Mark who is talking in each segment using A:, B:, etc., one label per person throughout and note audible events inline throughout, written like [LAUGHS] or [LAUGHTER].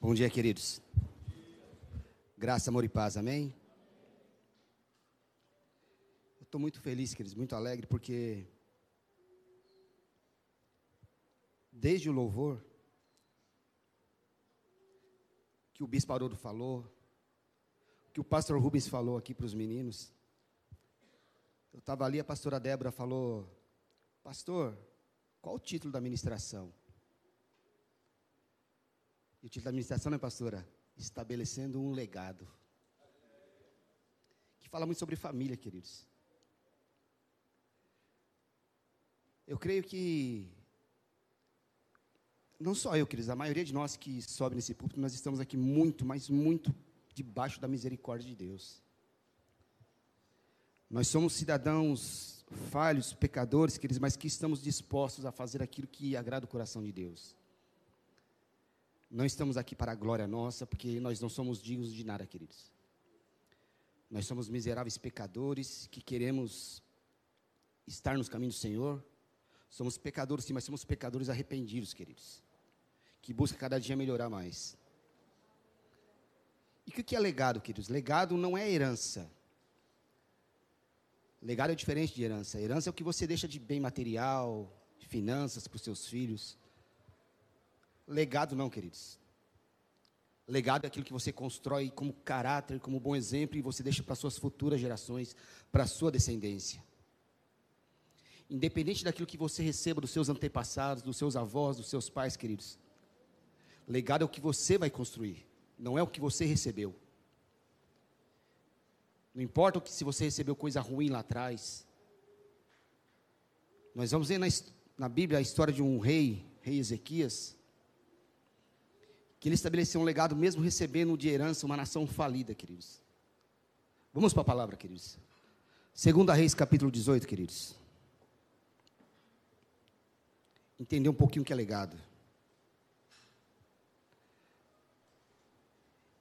A: Bom dia, queridos. Graça, amor e paz, amém? Eu estou muito feliz, queridos, muito alegre, porque desde o louvor que o Bispo Haroldo falou, que o pastor Rubens falou aqui para os meninos, eu estava ali, a pastora Débora falou, pastor, qual o título da ministração? E o título da administração, né, pastora? Estabelecendo um legado. Que fala muito sobre família, queridos. Eu creio que, não só eu, queridos, a maioria de nós que sobe nesse púlpito, nós estamos aqui muito, mas muito debaixo da misericórdia de Deus. Nós somos cidadãos falhos, pecadores, queridos, mas que estamos dispostos a fazer aquilo que agrada o coração de Deus. Não estamos aqui para a glória nossa, porque nós não somos dignos de nada, queridos. Nós somos miseráveis pecadores que queremos estar nos caminhos do Senhor. Somos pecadores, sim, mas somos pecadores arrependidos, queridos. Que busca cada dia melhorar mais. E o que é legado, queridos? Legado não é herança. Legado é diferente de herança. Herança é o que você deixa de bem material, de finanças para os seus filhos. Legado não, queridos. Legado é aquilo que você constrói como caráter, como bom exemplo, e você deixa para suas futuras gerações, para sua descendência. Independente daquilo que você receba dos seus antepassados, dos seus avós, dos seus pais, queridos. Legado é o que você vai construir, não é o que você recebeu. Não importa se você recebeu coisa ruim lá atrás. Nós vamos ver na, na Bíblia a história de um rei, rei Ezequias, que ele estabeleceu um legado mesmo recebendo de herança uma nação falida, queridos. Vamos para a palavra, queridos. Segunda Reis, capítulo 18, queridos. Entender um pouquinho o que é legado.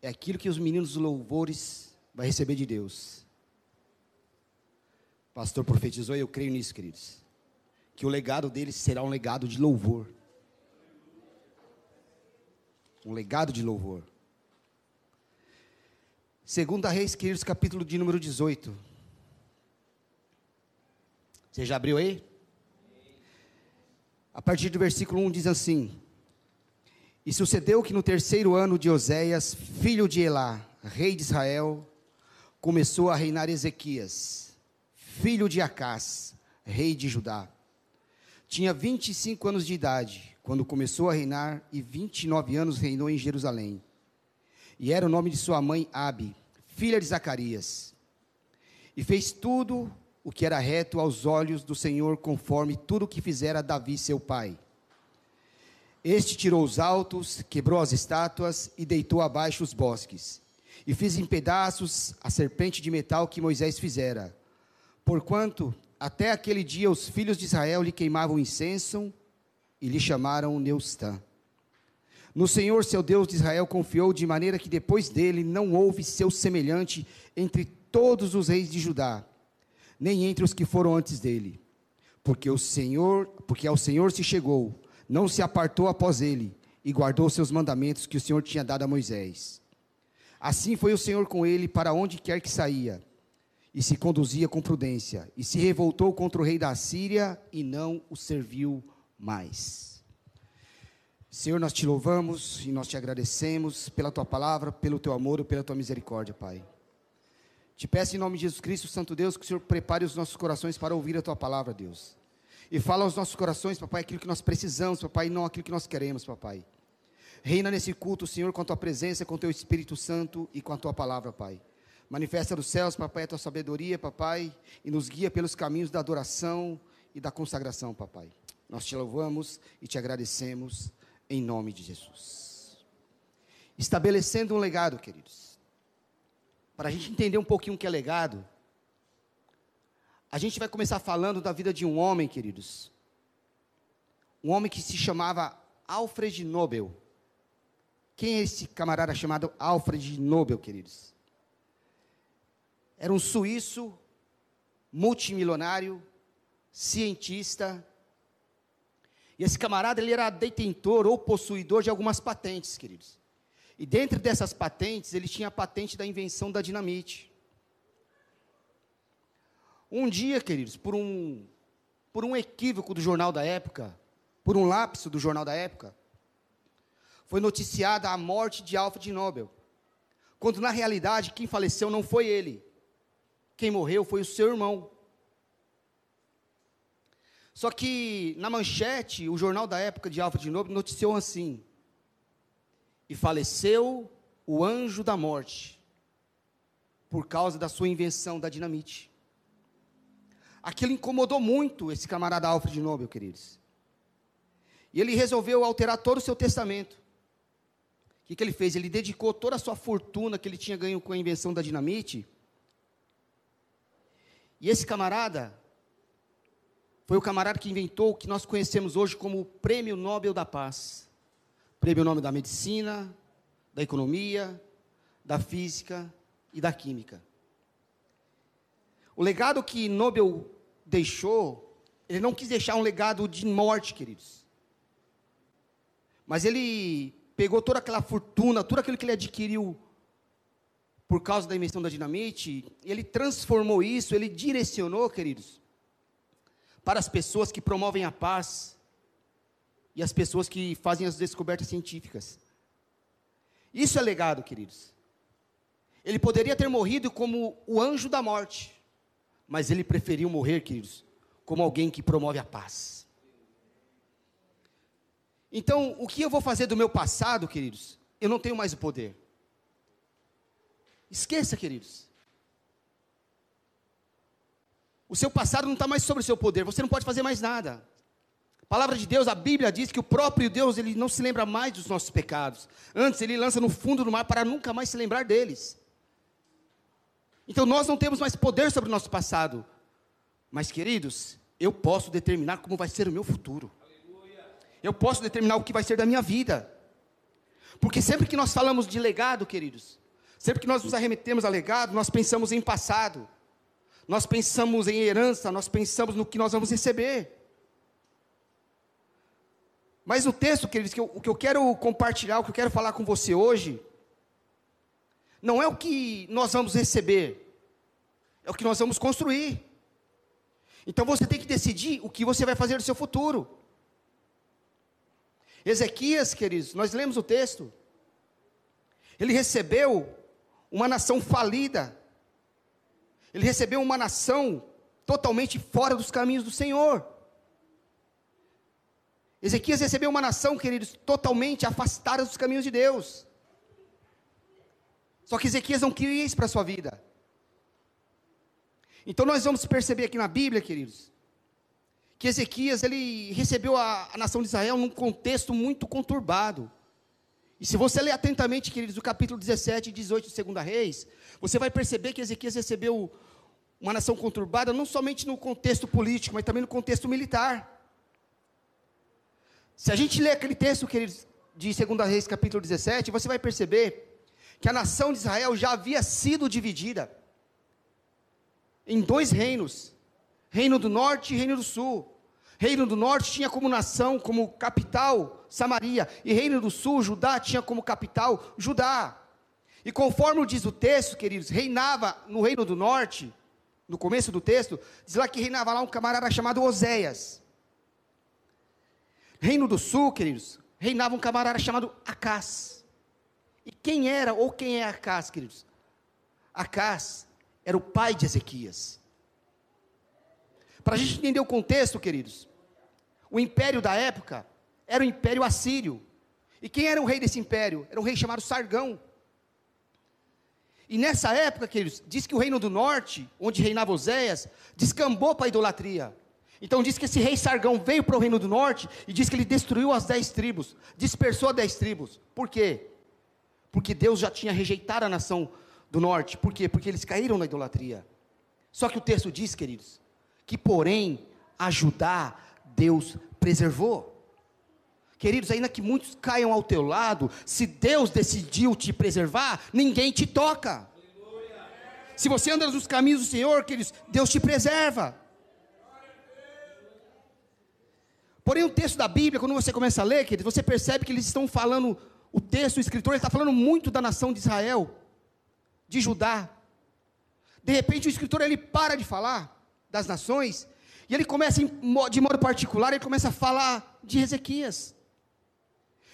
A: É aquilo que os meninos louvores vai receber de Deus. Pastor profetizou e eu creio nisso, queridos. Que o legado deles será um legado de louvor um legado de louvor. Segunda Reis, queridos, capítulo de número 18. Você já abriu aí? A partir do versículo 1 diz assim: E sucedeu que no terceiro ano de Oséias, filho de Elá, rei de Israel, começou a reinar Ezequias, filho de Acás, rei de Judá. Tinha 25 anos de idade quando começou a reinar, e 29 anos reinou em Jerusalém. E era o nome de sua mãe Abi, filha de Zacarias. E fez tudo o que era reto aos olhos do Senhor, conforme tudo o que fizera Davi seu pai. Este tirou os altos, quebrou as estátuas e deitou abaixo os bosques. E fez em pedaços a serpente de metal que Moisés fizera. Porquanto até aquele dia os filhos de Israel lhe queimavam incenso e lhe chamaram Neustã. No Senhor, seu Deus de Israel, confiou de maneira que depois dele não houve seu semelhante entre todos os reis de Judá, nem entre os que foram antes dele. Porque o Senhor, porque ao Senhor se chegou, não se apartou após ele e guardou seus mandamentos que o Senhor tinha dado a Moisés. Assim foi o Senhor com ele para onde quer que saía, e se conduzia com prudência, e se revoltou contra o rei da Síria e não o serviu mais. Senhor, nós te louvamos e nós te agradecemos pela tua palavra, pelo teu amor e pela tua misericórdia, Pai. Te peço em nome de Jesus Cristo, Santo Deus, que o Senhor prepare os nossos corações para ouvir a tua palavra, Deus. E fala aos nossos corações, papai, aquilo que nós precisamos, papai, e não aquilo que nós queremos, papai. Reina nesse culto, Senhor, com a tua presença, com o teu Espírito Santo e com a tua palavra, Pai. Manifesta nos céus, papai, a tua sabedoria, papai, e nos guia pelos caminhos da adoração e da consagração, papai. Nós te louvamos e te agradecemos em nome de Jesus. Estabelecendo um legado, queridos. Para a gente entender um pouquinho o que é legado, a gente vai começar falando da vida de um homem, queridos. Um homem que se chamava Alfred Nobel. Quem é esse camarada chamado Alfred Nobel, queridos? Era um suíço multimilionário, cientista, e esse camarada, ele era detentor ou possuidor de algumas patentes, queridos. E dentro dessas patentes, ele tinha a patente da invenção da dinamite. Um dia, queridos, por um, por um equívoco do jornal da época, por um lapso do jornal da época, foi noticiada a morte de Alfred Nobel. Quando na realidade quem faleceu não foi ele. Quem morreu foi o seu irmão. Só que na manchete, o jornal da época de Alfred Nobel noticiou assim: E faleceu o anjo da morte por causa da sua invenção da dinamite. Aquilo incomodou muito esse camarada Alfred Nobel, queridos. E ele resolveu alterar todo o seu testamento. O que, que ele fez? Ele dedicou toda a sua fortuna que ele tinha ganho com a invenção da dinamite. E esse camarada foi o camarada que inventou o que nós conhecemos hoje como o Prêmio Nobel da Paz. Prêmio Nobel da Medicina, da Economia, da Física e da Química. O legado que Nobel deixou, ele não quis deixar um legado de morte, queridos. Mas ele pegou toda aquela fortuna, tudo aquilo que ele adquiriu por causa da invenção da dinamite, ele transformou isso, ele direcionou, queridos, para as pessoas que promovem a paz e as pessoas que fazem as descobertas científicas. Isso é legado, queridos. Ele poderia ter morrido como o anjo da morte, mas ele preferiu morrer, queridos, como alguém que promove a paz. Então, o que eu vou fazer do meu passado, queridos? Eu não tenho mais o poder. Esqueça, queridos. O seu passado não está mais sobre o seu poder, você não pode fazer mais nada. A palavra de Deus, a Bíblia diz que o próprio Deus, ele não se lembra mais dos nossos pecados. Antes, ele lança no fundo do mar para nunca mais se lembrar deles. Então, nós não temos mais poder sobre o nosso passado. Mas, queridos, eu posso determinar como vai ser o meu futuro. Eu posso determinar o que vai ser da minha vida. Porque sempre que nós falamos de legado, queridos, sempre que nós nos arremetemos a legado, nós pensamos em passado. Nós pensamos em herança, nós pensamos no que nós vamos receber. Mas o texto, queridos, que eu, o que eu quero compartilhar, o que eu quero falar com você hoje, não é o que nós vamos receber, é o que nós vamos construir. Então você tem que decidir o que você vai fazer no seu futuro. Ezequias, queridos, nós lemos o texto. Ele recebeu uma nação falida. Ele recebeu uma nação totalmente fora dos caminhos do Senhor. Ezequias recebeu uma nação, queridos, totalmente afastada dos caminhos de Deus. Só que Ezequias não queria isso para a sua vida. Então nós vamos perceber aqui na Bíblia, queridos, que Ezequias ele recebeu a, a, nação de Israel num contexto muito conturbado. E se você ler atentamente, queridos, o capítulo 17 e 18 de 2 Reis, você vai perceber que Ezequias recebeu uma nação conturbada não somente no contexto político, mas também no contexto militar. Se a gente ler aquele texto, queridos, de 2 Reis, capítulo 17, você vai perceber que a nação de Israel já havia sido dividida em dois reinos. Reino do Norte e Reino do Sul. Reino do Norte tinha como nação, como capital, Samaria, e Reino do Sul, Judá, tinha como capital Judá. E conforme diz o texto, queridos, reinava no Reino do Norte, no começo do texto, diz lá que reinava lá um camarada chamado Oséias. Reino do Sul, queridos, reinava um camarada chamado Acás. E quem era ou quem é Acás, queridos? Acás era o pai de Ezequias. Para a gente entender o contexto, queridos, o império da época era o império assírio. E quem era o rei desse império? Era um rei chamado Sargão. E nessa época, queridos, diz que o reino do norte, onde reinava Oséias, descambou para a idolatria. Então diz que esse rei Sargão veio para o reino do norte e diz que ele destruiu as dez tribos, dispersou as dez tribos. Por quê? Porque Deus já tinha rejeitado a nação do norte. Por quê? Porque eles caíram na idolatria. Só que o texto diz, queridos, que porém a Judá Deus preservou. Queridos, ainda que muitos caiam ao teu lado, se Deus decidiu te preservar, ninguém te toca. Se você anda nos caminhos do Senhor, queridos, Deus te preserva. Porém, o texto da Bíblia, quando você começa a ler, queridos, você percebe que eles estão falando o texto, o escritor, está falando muito da nação de Israel, de Judá. De repente, o escritor ele para de falar das nações e ele começa, de modo particular, ele começa a falar de Ezequias.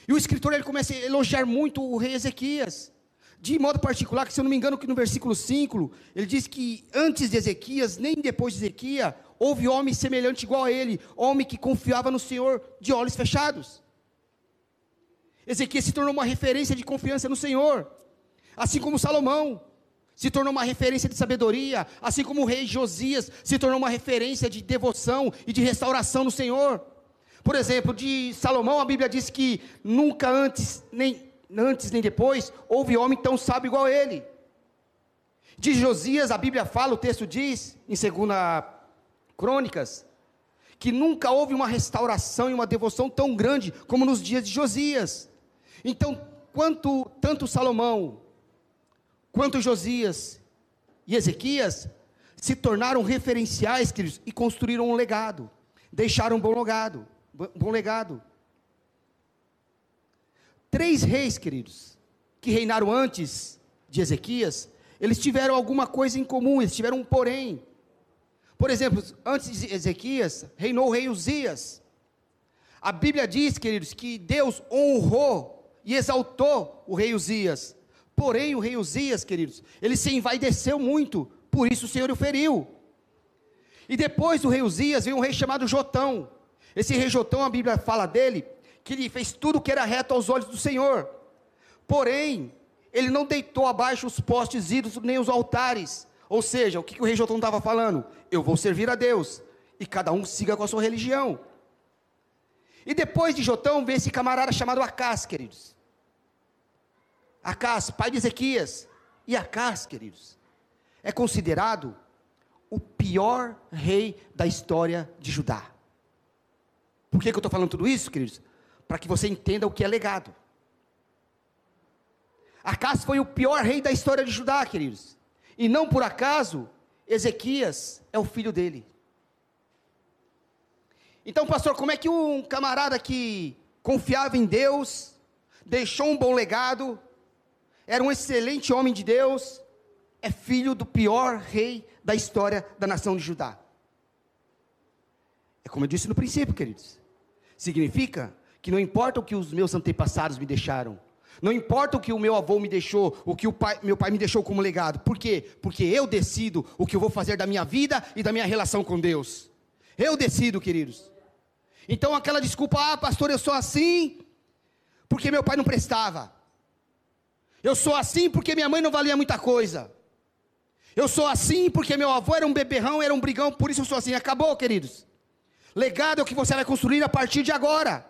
A: E o escritor ele começa a elogiar muito o rei Ezequias. De modo particular, que se eu não me engano, que no versículo 5, ele diz que antes de Ezequias, nem depois de Ezequias, houve homem semelhante igual a ele, homem que confiava no Senhor de olhos fechados. Ezequias se tornou uma referência de confiança no Senhor, assim como Salomão se tornou uma referência de sabedoria, assim como o rei Josias se tornou uma referência de devoção e de restauração no Senhor. Por exemplo, de Salomão, a Bíblia diz que nunca antes nem, antes nem depois houve homem tão sábio igual ele. De Josias, a Bíblia fala, o texto diz, em 2 Crônicas, que nunca houve uma restauração e uma devoção tão grande como nos dias de Josias. Então, quanto tanto Salomão quanto Josias e Ezequias se tornaram referenciais, queridos, e construíram um legado, deixaram um bom legado, bom legado. Três reis, queridos, que reinaram antes de Ezequias, eles tiveram alguma coisa em comum, eles tiveram um porém. Por exemplo, antes de Ezequias, reinou o rei Uzias. A Bíblia diz, queridos, que Deus honrou e exaltou o rei Uzias. Porém, o rei Uzias, queridos, ele se envaideceu muito, por isso o Senhor o feriu. E depois do rei Uzias veio um rei chamado Jotão. Esse rei Jotão, a Bíblia fala dele, que ele fez tudo que era reto aos olhos do Senhor. Porém, ele não deitou abaixo os postes ídolos nem os altares. Ou seja, o que, que o rei Jotão estava falando? Eu vou servir a Deus, e cada um siga com a sua religião. E depois de Jotão veio esse camarada chamado Acás, queridos. Acás, pai de Ezequias, e Acás, queridos, é considerado o pior rei da história de Judá. Por que, que eu estou falando tudo isso, queridos? Para que você entenda o que é legado. Acás foi o pior rei da história de Judá, queridos. E não por acaso, Ezequias é o filho dele. Então, pastor, como é que um camarada que confiava em Deus, deixou um bom legado, era um excelente homem de Deus, é filho do pior rei da história da nação de Judá. É como eu disse no princípio, queridos. Significa que não importa o que os meus antepassados me deixaram, não importa o que o meu avô me deixou, o que o pai, meu pai me deixou como legado. Por quê? Porque eu decido o que eu vou fazer da minha vida e da minha relação com Deus. Eu decido, queridos. Então aquela desculpa, ah, pastor, eu sou assim, porque meu pai não prestava. Eu sou assim porque minha mãe não valia muita coisa. Eu sou assim porque meu avô era um beberrão, era um brigão, por isso eu sou assim. Acabou, queridos. Legado é o que você vai construir a partir de agora.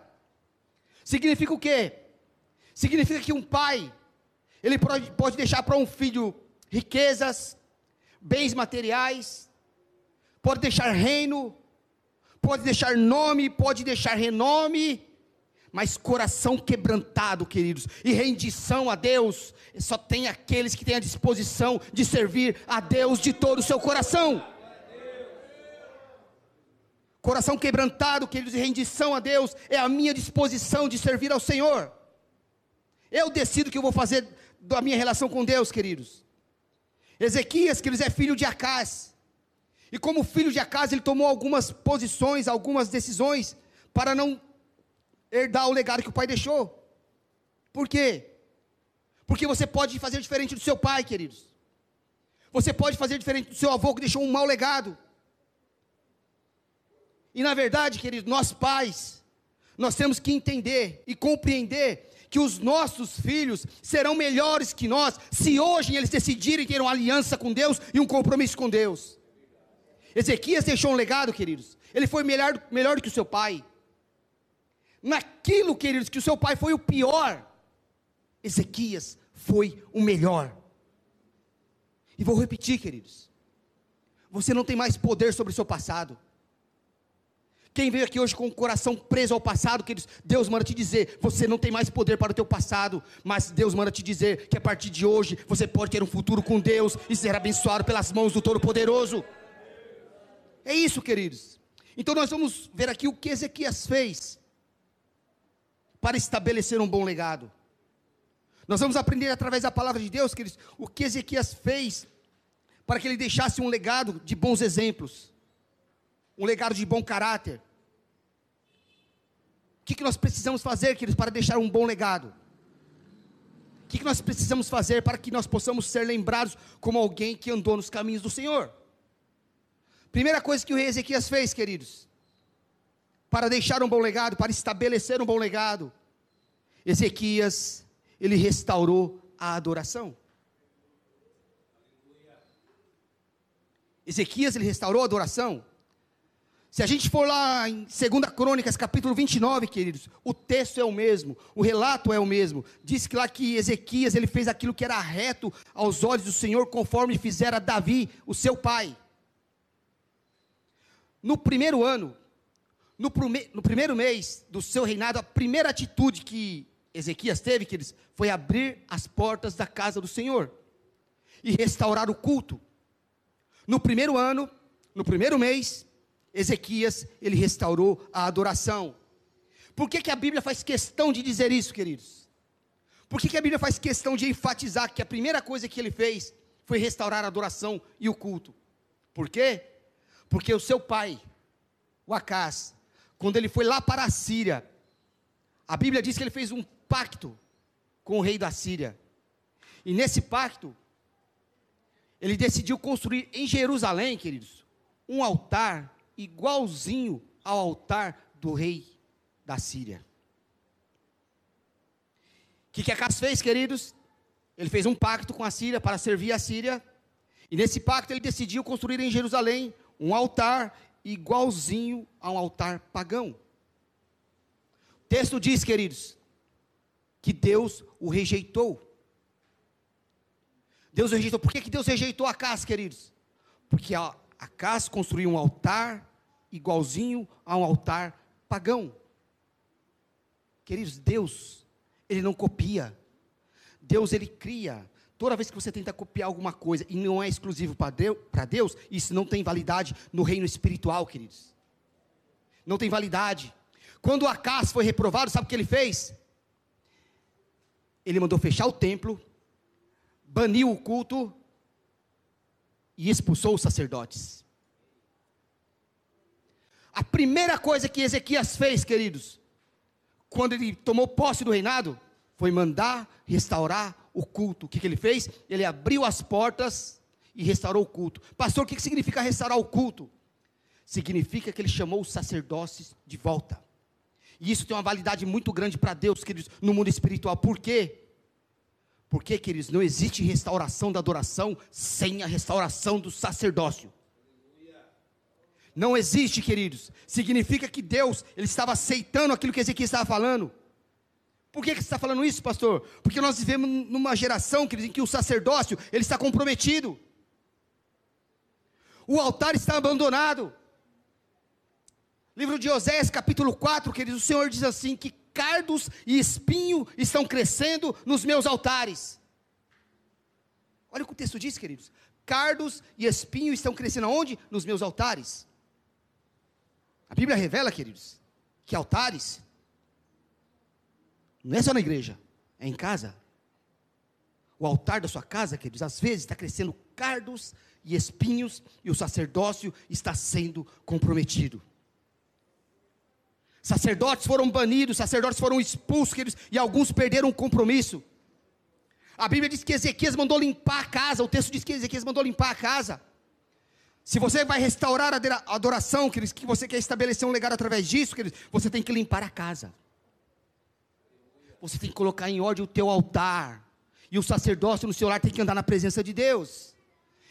A: Significa o quê? Significa que um pai, ele pode, deixar para um filho riquezas, bens materiais, pode deixar reino, pode deixar nome, pode deixar renome, mas coração quebrantado, queridos, e rendição a Deus, só tem aqueles que têm a disposição de servir a Deus de todo o seu coração. Coração quebrantado, queridos, e rendição a Deus é a minha disposição de servir ao Senhor. Eu decido o que eu vou fazer da minha relação com Deus, queridos. Ezequias, queridos, é filho de Acás. E como filho de Acás, ele tomou algumas posições, algumas decisões para não herdar o legado que o pai deixou. Por quê? Porque você pode fazer diferente do seu pai, queridos. Você pode fazer diferente do seu avô que deixou um mau legado. E na verdade, queridos, nós pais, nós temos que entender e compreender que os nossos filhos serão melhores que nós se hoje eles decidirem ter uma aliança com Deus e um compromisso com Deus. Ezequias deixou um legado, queridos. Ele foi melhor, melhor do que o seu pai naquilo, queridos, que o seu pai foi o pior, Ezequias foi o melhor. E vou repetir, queridos. Você não tem mais poder sobre o seu passado. Quem veio aqui hoje com o coração preso ao passado, queridos, Deus manda te dizer, você não tem mais poder para o teu passado, mas Deus manda te dizer que a partir de hoje você pode ter um futuro com Deus e ser abençoado pelas mãos do Todo-Poderoso. É isso, queridos. Então nós vamos ver aqui o que Ezequias fez para estabelecer um bom legado. Nós vamos aprender através da palavra de Deus, queridos, o que Ezequias fez para que ele deixasse um legado de bons exemplos, um legado de bom caráter. O que, que nós precisamos fazer, queridos, para deixar um bom legado? O que, que nós precisamos fazer para que nós possamos ser lembrados como alguém que andou nos caminhos do Senhor? Primeira coisa que o rei Ezequias fez, queridos, para deixar um bom legado, para estabelecer um bom legado, Ezequias, ele restaurou a adoração. Ezequias, ele restaurou a adoração. Se a gente for lá em 2 Crônicas, capítulo 29, queridos, o texto é o mesmo, o relato é o mesmo. Diz que lá que Ezequias, ele fez aquilo que era reto aos olhos do Senhor, conforme fizera Davi, o seu pai. No primeiro ano, no, prime, no primeiro mês do seu reinado, a primeira atitude que Ezequias teve, queridos, foi abrir as portas da casa do Senhor e restaurar o culto. No primeiro ano, no primeiro mês, Ezequias, ele restaurou a adoração. Por que, que a Bíblia faz questão de dizer isso, queridos? Por que, que a Bíblia faz questão de enfatizar que a primeira coisa que ele fez foi restaurar a adoração e o culto? Por quê? Porque o seu pai, o Acás, quando ele foi lá para a Síria, a Bíblia diz que ele fez um pacto com o rei da Síria. E nesse pacto, ele decidiu construir em Jerusalém, queridos, um altar igualzinho ao altar do rei da Síria. O que, que Acas fez, queridos? Ele fez um pacto com a Síria para servir a Síria. E nesse pacto ele decidiu construir em Jerusalém um altar igualzinho a um altar pagão. O texto diz, queridos, que Deus o rejeitou. Deus o rejeitou. Por que, que Deus rejeitou a casa, queridos? Porque a, Acas construiu um altar igualzinho a um altar pagão. Queridos, Deus, Ele não copia. Deus, Ele cria. Toda vez que você tenta copiar alguma coisa e não é exclusivo para Deus, isso não tem validade no reino espiritual, queridos. Não tem validade. Quando Acas foi reprovado, sabe o que ele fez? Ele mandou fechar o templo, baniu o culto e expulsou os sacerdotes. A primeira coisa que Ezequias fez, queridos, quando ele tomou posse do reinado, foi mandar restaurar o culto. O que, que ele fez? Ele abriu as portas e restaurou o culto. Pastor, o que, que significa restaurar o culto? Significa que ele chamou os sacerdotes de volta. E isso tem uma validade muito grande para Deus, queridos, no mundo espiritual. Por quê? Porque, queridos, não existe restauração da adoração sem a restauração do sacerdócio. Não existe, queridos. Significa que Deus, ele estava aceitando aquilo que Ezequiel estava falando. Por que, que você está falando isso, pastor? Porque nós vivemos numa geração, queridos, em que o sacerdócio, ele está comprometido. O altar está abandonado. Livro de Oséias, capítulo 4, queridos, o Senhor diz assim, que cardos e espinho estão crescendo nos meus altares. Olha o que o texto diz, queridos. Cardos e espinho estão crescendo aonde? Nos meus altares. A Bíblia revela, queridos, que altares não é só na igreja, é em casa. O altar da sua casa, queridos, às vezes está crescendo cardos e espinhos e o sacerdócio está sendo comprometido. Sacerdotes foram banidos, sacerdotes foram expulsos, queridos, e alguns perderam o compromisso. A Bíblia diz que Ezequias mandou limpar a casa, o texto diz que Ezequias mandou limpar a casa. Se você vai restaurar a adoração, queridos, que você quer estabelecer um legado através disso, queridos, você tem que limpar a casa. Você tem que colocar em ordem o teu altar. E o sacerdócio no seu lar tem que andar na presença de Deus.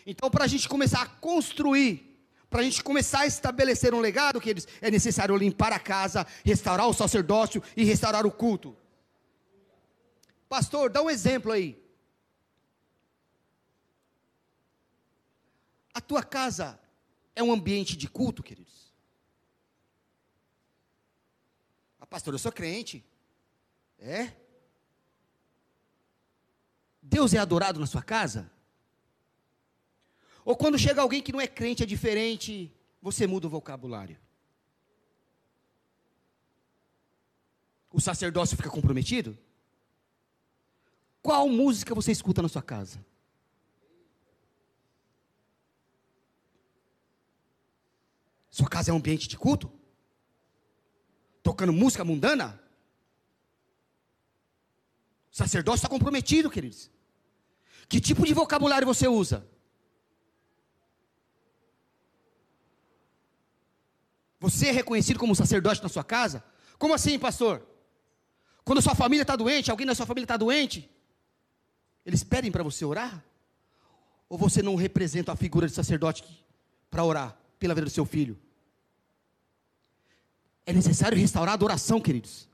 A: Então, para a gente começar a construir, para a gente começar a estabelecer um legado, queridos, é necessário limpar a casa, restaurar o sacerdócio e restaurar o culto. Pastor, dá um exemplo aí. A tua casa é um ambiente de culto, queridos? Ah, pastor, eu sou crente. É? Deus é adorado na sua casa? Ou quando chega alguém que não é crente, é diferente, você muda o vocabulário? O sacerdócio fica comprometido? Qual música você escuta na sua casa? Sua casa é um ambiente de culto? Tocando música mundana? O sacerdócio está comprometido, queridos. Que tipo de vocabulário você usa? Você é reconhecido como sacerdote na sua casa? Como assim, pastor? Quando sua família está doente, alguém da sua família está doente, eles pedem para você orar? Ou você não representa a figura de sacerdote para orar pela vida do seu filho? É necessário restaurar a adoração, queridos.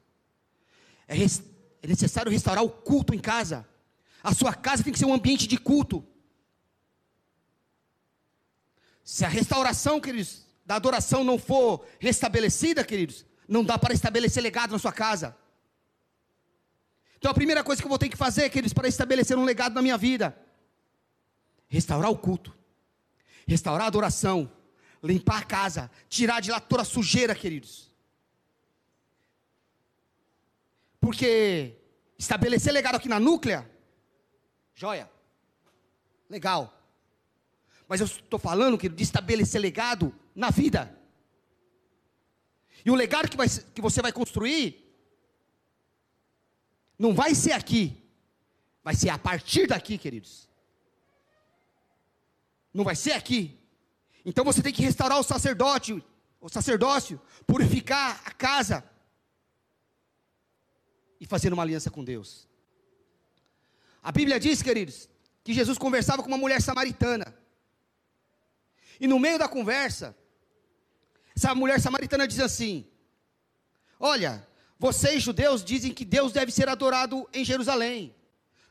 A: É, é necessário restaurar o culto em casa. A sua casa tem que ser um ambiente de culto. Se a restauração, queridos, da adoração não for restabelecida, queridos, não dá para estabelecer legado na sua casa. Então a primeira coisa que eu vou ter que fazer, queridos, para estabelecer um legado na minha vida, restaurar o culto, restaurar a adoração, limpar a casa, tirar de lá toda a sujeira, queridos. Porque estabelecer legado aqui na núclea, joia, legal. Mas eu estou falando, querido, de estabelecer legado na vida. E o legado que, vai, que você vai construir, não vai ser aqui, vai ser a partir daqui, queridos. Não vai ser aqui. Então você tem que restaurar o sacerdote, o sacerdócio, purificar a casa e fazer uma aliança com Deus. A Bíblia diz, queridos, que Jesus conversava com uma mulher samaritana. E no meio da conversa, essa mulher samaritana diz assim: Olha, vocês judeus dizem que Deus deve ser adorado em Jerusalém.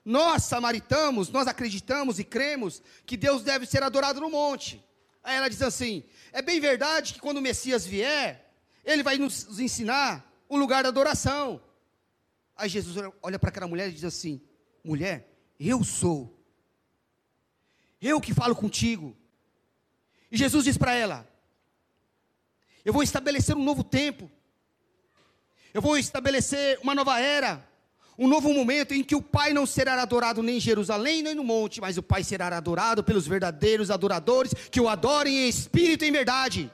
A: Nós, samaritanos, nós acreditamos e cremos que Deus deve ser adorado no monte. Aí ela diz assim: É bem verdade que quando o Messias vier, ele vai nos ensinar o lugar da adoração. Aí Jesus olha para aquela mulher e diz assim: Mulher, eu sou. Eu que falo contigo. E Jesus diz para ela: Eu vou estabelecer um novo tempo. Eu vou estabelecer uma nova era. Um novo momento em que o Pai não será adorado nem em Jerusalém, nem no monte, mas o Pai será adorado pelos verdadeiros adoradores que o adorem em espírito e em verdade.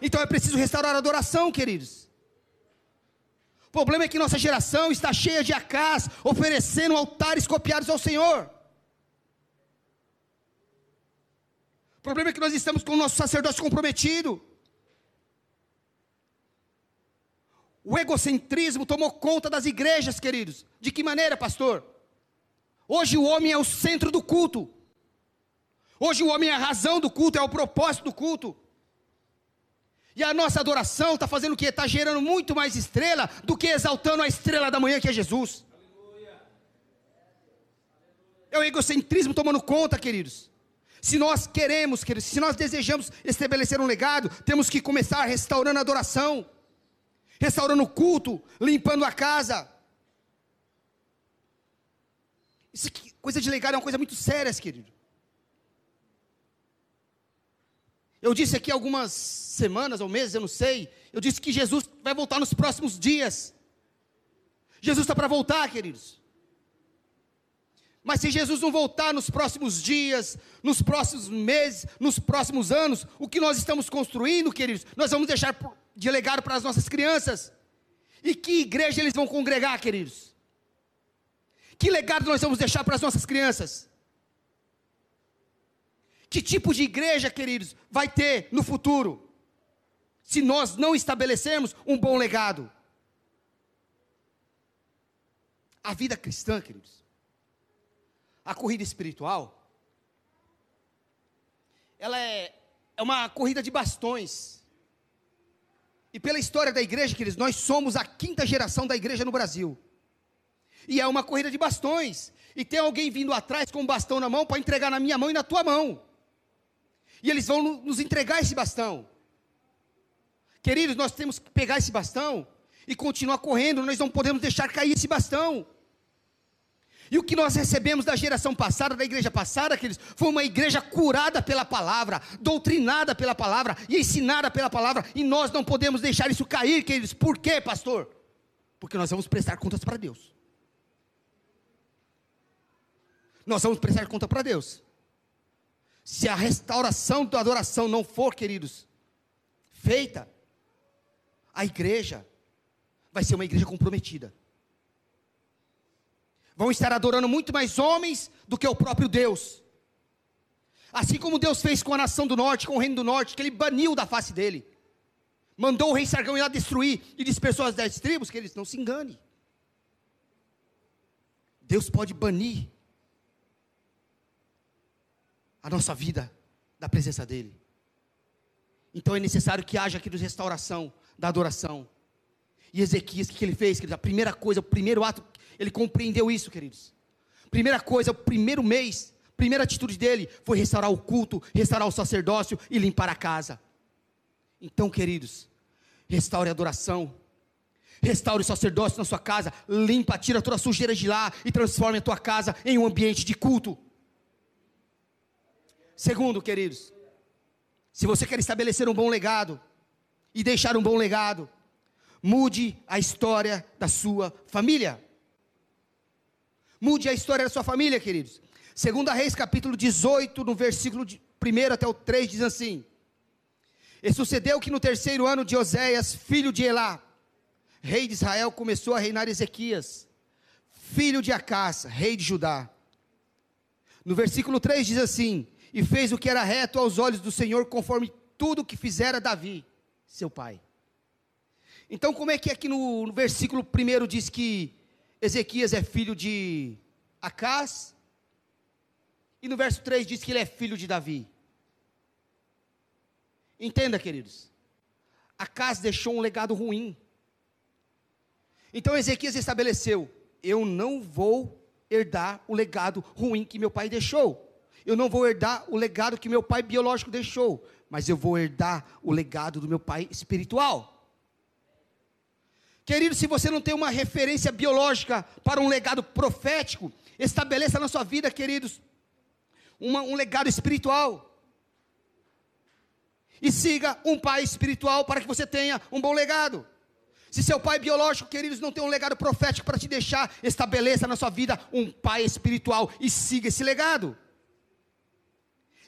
A: Então é preciso restaurar a adoração, queridos. O problema é que nossa geração está cheia de acás, oferecendo altares copiados ao Senhor. O problema é que nós estamos com o nosso sacerdócio comprometido. O egocentrismo tomou conta das igrejas, queridos. De que maneira, pastor? Hoje o homem é o centro do culto. Hoje o homem é a razão do culto, é o propósito do culto. E a nossa adoração está fazendo o que? Está gerando muito mais estrela do que exaltando a estrela da manhã que é Jesus. É o egocentrismo tomando conta, queridos. Se nós queremos, queridos, se nós desejamos estabelecer um legado, temos que começar restaurando a adoração, restaurando o culto, limpando a casa. Isso aqui, coisa de legado é uma coisa muito séria, querido. Eu disse aqui algumas semanas ou meses, eu não sei. Eu disse que Jesus vai voltar nos próximos dias. Jesus está para voltar, queridos. Mas se Jesus não voltar nos próximos dias, nos próximos meses, nos próximos anos, o que nós estamos construindo, queridos, nós vamos deixar de legado para as nossas crianças. E que igreja eles vão congregar, queridos? Que legado nós vamos deixar para as nossas crianças? Que tipo de igreja, queridos, vai ter no futuro? Se nós não estabelecermos um bom legado. A vida cristã, queridos, a corrida espiritual, ela é, é uma corrida de bastões. E pela história da igreja, queridos, nós somos a quinta geração da igreja no Brasil. E é uma corrida de bastões. E tem alguém vindo atrás com um bastão na mão para entregar na minha mão e na tua mão. E eles vão nos entregar esse bastão. Queridos, nós temos que pegar esse bastão e continuar correndo, nós não podemos deixar cair esse bastão. E o que nós recebemos da geração passada, da igreja passada, queridos, foi uma igreja curada pela palavra, doutrinada pela palavra e ensinada pela palavra, e nós não podemos deixar isso cair, queridos. Por quê, pastor? Porque nós vamos prestar contas para Deus. nós vamos prestar conta para Deus. Se a restauração da adoração não for, queridos, feita, a igreja vai ser uma igreja comprometida. Vão estar adorando muito mais homens do que o próprio Deus. Assim como Deus fez com a nação do norte, com o reino do norte, que ele baniu da face dele. Mandou o rei Sargão ir lá destruir e dispersou as dez tribos, que eles não se engane. Deus pode banir a nossa vida da presença dEle. Então é necessário que haja aqui restauração da adoração. E Ezequias, o que ele fez, queridos? A primeira coisa, o primeiro ato, ele compreendeu isso, queridos. Primeira coisa, o primeiro mês, primeira atitude dele foi restaurar o culto, restaurar o sacerdócio e limpar a casa. Então, queridos, restaure a adoração, restaure o sacerdócio na sua casa, limpa, tira toda a sujeira de lá e transforme a tua casa em um ambiente de culto. Segundo, queridos, se você quer estabelecer um bom legado e deixar um bom legado, mude a história da sua família. Mude a história da sua família, queridos. Segunda Reis, capítulo 18, no versículo 1 até o 3, diz assim: E sucedeu que no terceiro ano de Oséias, filho de Elá, rei de Israel, começou a reinar Ezequias, filho de Acás, rei de Judá. No versículo 3 diz assim: E fez o que era reto aos olhos do Senhor, conforme tudo o que fizera Davi, seu pai. Então, como é que aqui no, no versículo 1 diz que Ezequias é filho de Acás? E no verso 3 diz que ele é filho de Davi. Entenda, queridos. Acás deixou um legado ruim. Então Ezequias estabeleceu: eu não vou herdar o legado ruim que meu pai deixou. Eu não vou herdar o legado que meu pai biológico deixou, mas eu vou herdar o legado do meu pai espiritual. Querido, se você não tem uma referência biológica para um legado profético, estabeleça na sua vida, queridos, uma, um legado espiritual. E siga um pai espiritual para que você tenha um bom legado. Se seu pai biológico, queridos, não tem um legado profético para te deixar, estabeleça na sua vida um pai espiritual e siga esse legado.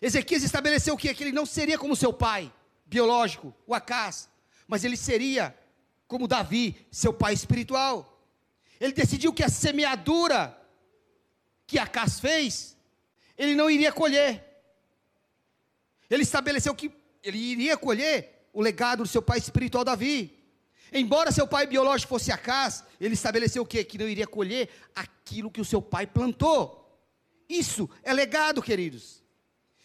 A: Ezequias estabeleceu o que? Que ele não seria como seu pai biológico, o Acás, mas ele seria como Davi, seu pai espiritual. Ele decidiu que a semeadura que Acas fez, ele não iria colher. Ele estabeleceu que ele iria colher o legado do seu pai espiritual Davi. Embora seu pai biológico fosse Acas, ele estabeleceu o quê? Que não iria colher aquilo que o seu pai plantou. Isso é legado, queridos.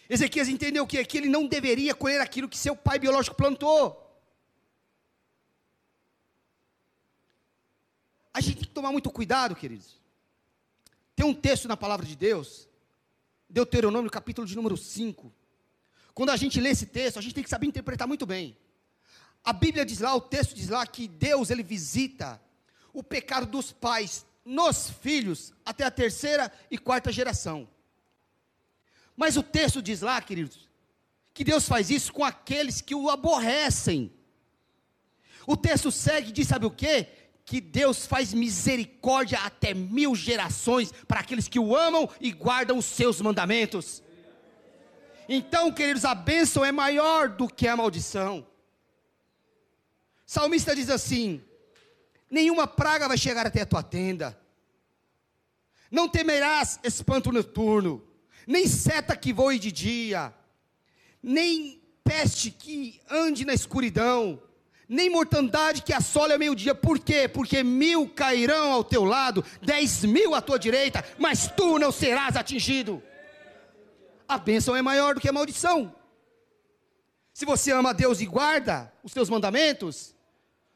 A: Ezequias entendeu o quê? Que ele não deveria colher aquilo que seu pai biológico plantou. A gente tem que tomar muito cuidado, queridos. Tem um texto na palavra de Deus, Deuteronômio, capítulo de número 5. Quando a gente lê esse texto, a gente tem que saber interpretar muito bem. A Bíblia diz lá, o texto diz lá que Deus ele visita o pecado dos pais nos filhos até a terceira e quarta geração. Mas o texto diz lá, queridos, que Deus faz isso com aqueles que o aborrecem. O texto segue e diz: sabe o que? que Deus faz misericórdia até mil gerações para aqueles que o amam e guardam os seus mandamentos. Então, queridos, a bênção é maior do que a maldição. Salmista diz assim: nenhuma praga vai chegar até a tua tenda, não temerás espanto noturno, nem seta que voe de dia, nem peste que ande na escuridão, nem mortandade que assole ao meio-dia. Por quê? Porque mil cairão ao teu lado, dez mil à tua direita, mas tu não serás atingido. A bênção é maior do que a maldição. Se você ama a Deus e guarda os teus mandamentos,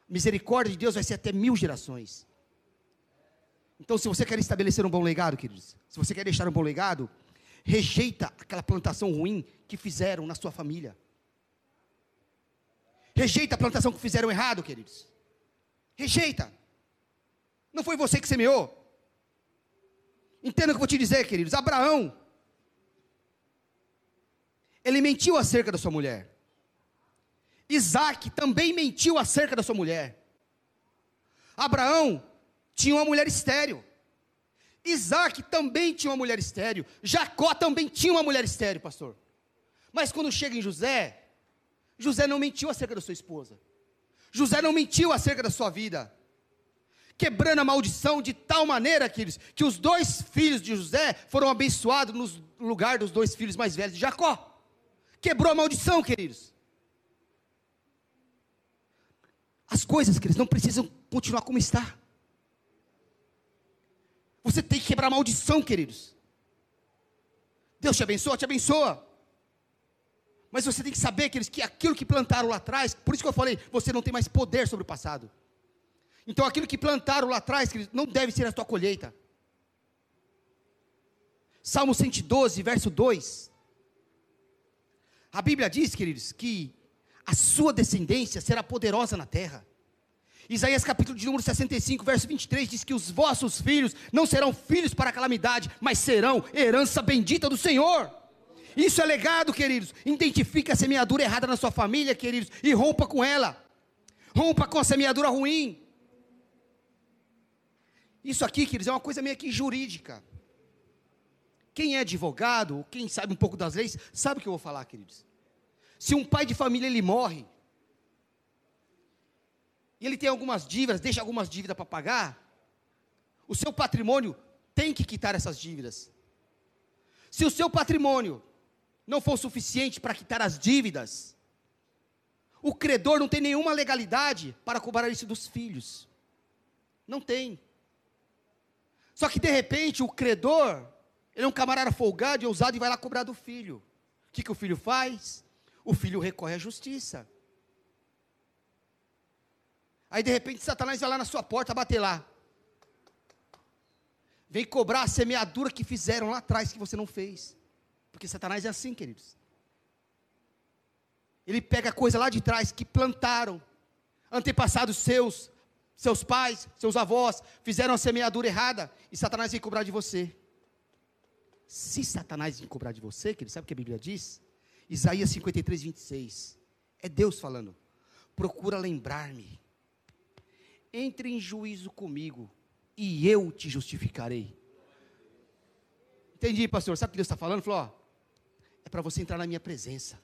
A: misericórdia de Deus vai ser até mil gerações. Então, se você quer estabelecer um bom legado, queridos, se você quer deixar um bom legado, rejeita aquela plantação ruim que fizeram na sua família. Rejeita a plantação que fizeram errado, queridos. Rejeita. Não foi você que semeou. Entenda o que eu vou te dizer, queridos. Abraão, ele mentiu acerca da sua mulher. Isaac também mentiu acerca da sua mulher. Abraão tinha uma mulher estéril. Isaac também tinha uma mulher estéreo. Jacó também tinha uma mulher estéreo, pastor. Mas quando chega em José, José não mentiu acerca da sua esposa. José não mentiu acerca da sua vida. Quebrando a maldição de tal maneira, queridos, que os dois filhos de José foram abençoados no lugar dos dois filhos mais velhos de Jacó. Quebrou a maldição, queridos. As coisas, queridos, não precisam continuar como está. Você tem que quebrar maldição, queridos. Deus te abençoa, te abençoa. Mas você tem que saber, queridos, que aquilo que plantaram lá atrás, por isso que eu falei, você não tem mais poder sobre o passado. Então aquilo que plantaram lá atrás, queridos, não deve ser a tua colheita. Salmo 112, verso 2. A Bíblia diz, queridos, que a sua descendência será poderosa na terra. Isaías capítulo de número 65, verso 23 diz que os vossos filhos não serão filhos para calamidade, mas serão herança bendita do Senhor. Isso é legado, queridos. Identifique a semeadura errada na sua família, queridos, e rompa com ela. Rompa com a semeadura ruim. Isso aqui, queridos, é uma coisa meio que jurídica. Quem é advogado, quem sabe um pouco das leis, sabe o que eu vou falar, queridos. Se um pai de família ele morre, e ele tem algumas dívidas, deixa algumas dívidas para pagar, o seu patrimônio tem que quitar essas dívidas. Se o seu patrimônio não for suficiente para quitar as dívidas, o credor não tem nenhuma legalidade para cobrar isso dos filhos. Não tem. Só que de repente o credor, ele é um camarada folgado e ousado e vai lá cobrar do filho. O que, que o filho faz? O filho recorre à justiça. Aí de repente Satanás vai lá na sua porta bater lá. Vem cobrar a semeadura que fizeram lá atrás que você não fez. Porque Satanás é assim, queridos. Ele pega coisa lá de trás que plantaram, antepassados seus, seus pais, seus avós, fizeram a semeadura errada, e Satanás vem cobrar de você. Se Satanás vem cobrar de você, querido, sabe o que a Bíblia diz? Isaías 53, 26. É Deus falando. Procura lembrar-me entre em juízo comigo e eu te justificarei. Entendi, pastor. Sabe o que Deus está falando? Falou, ó, é para você entrar na minha presença.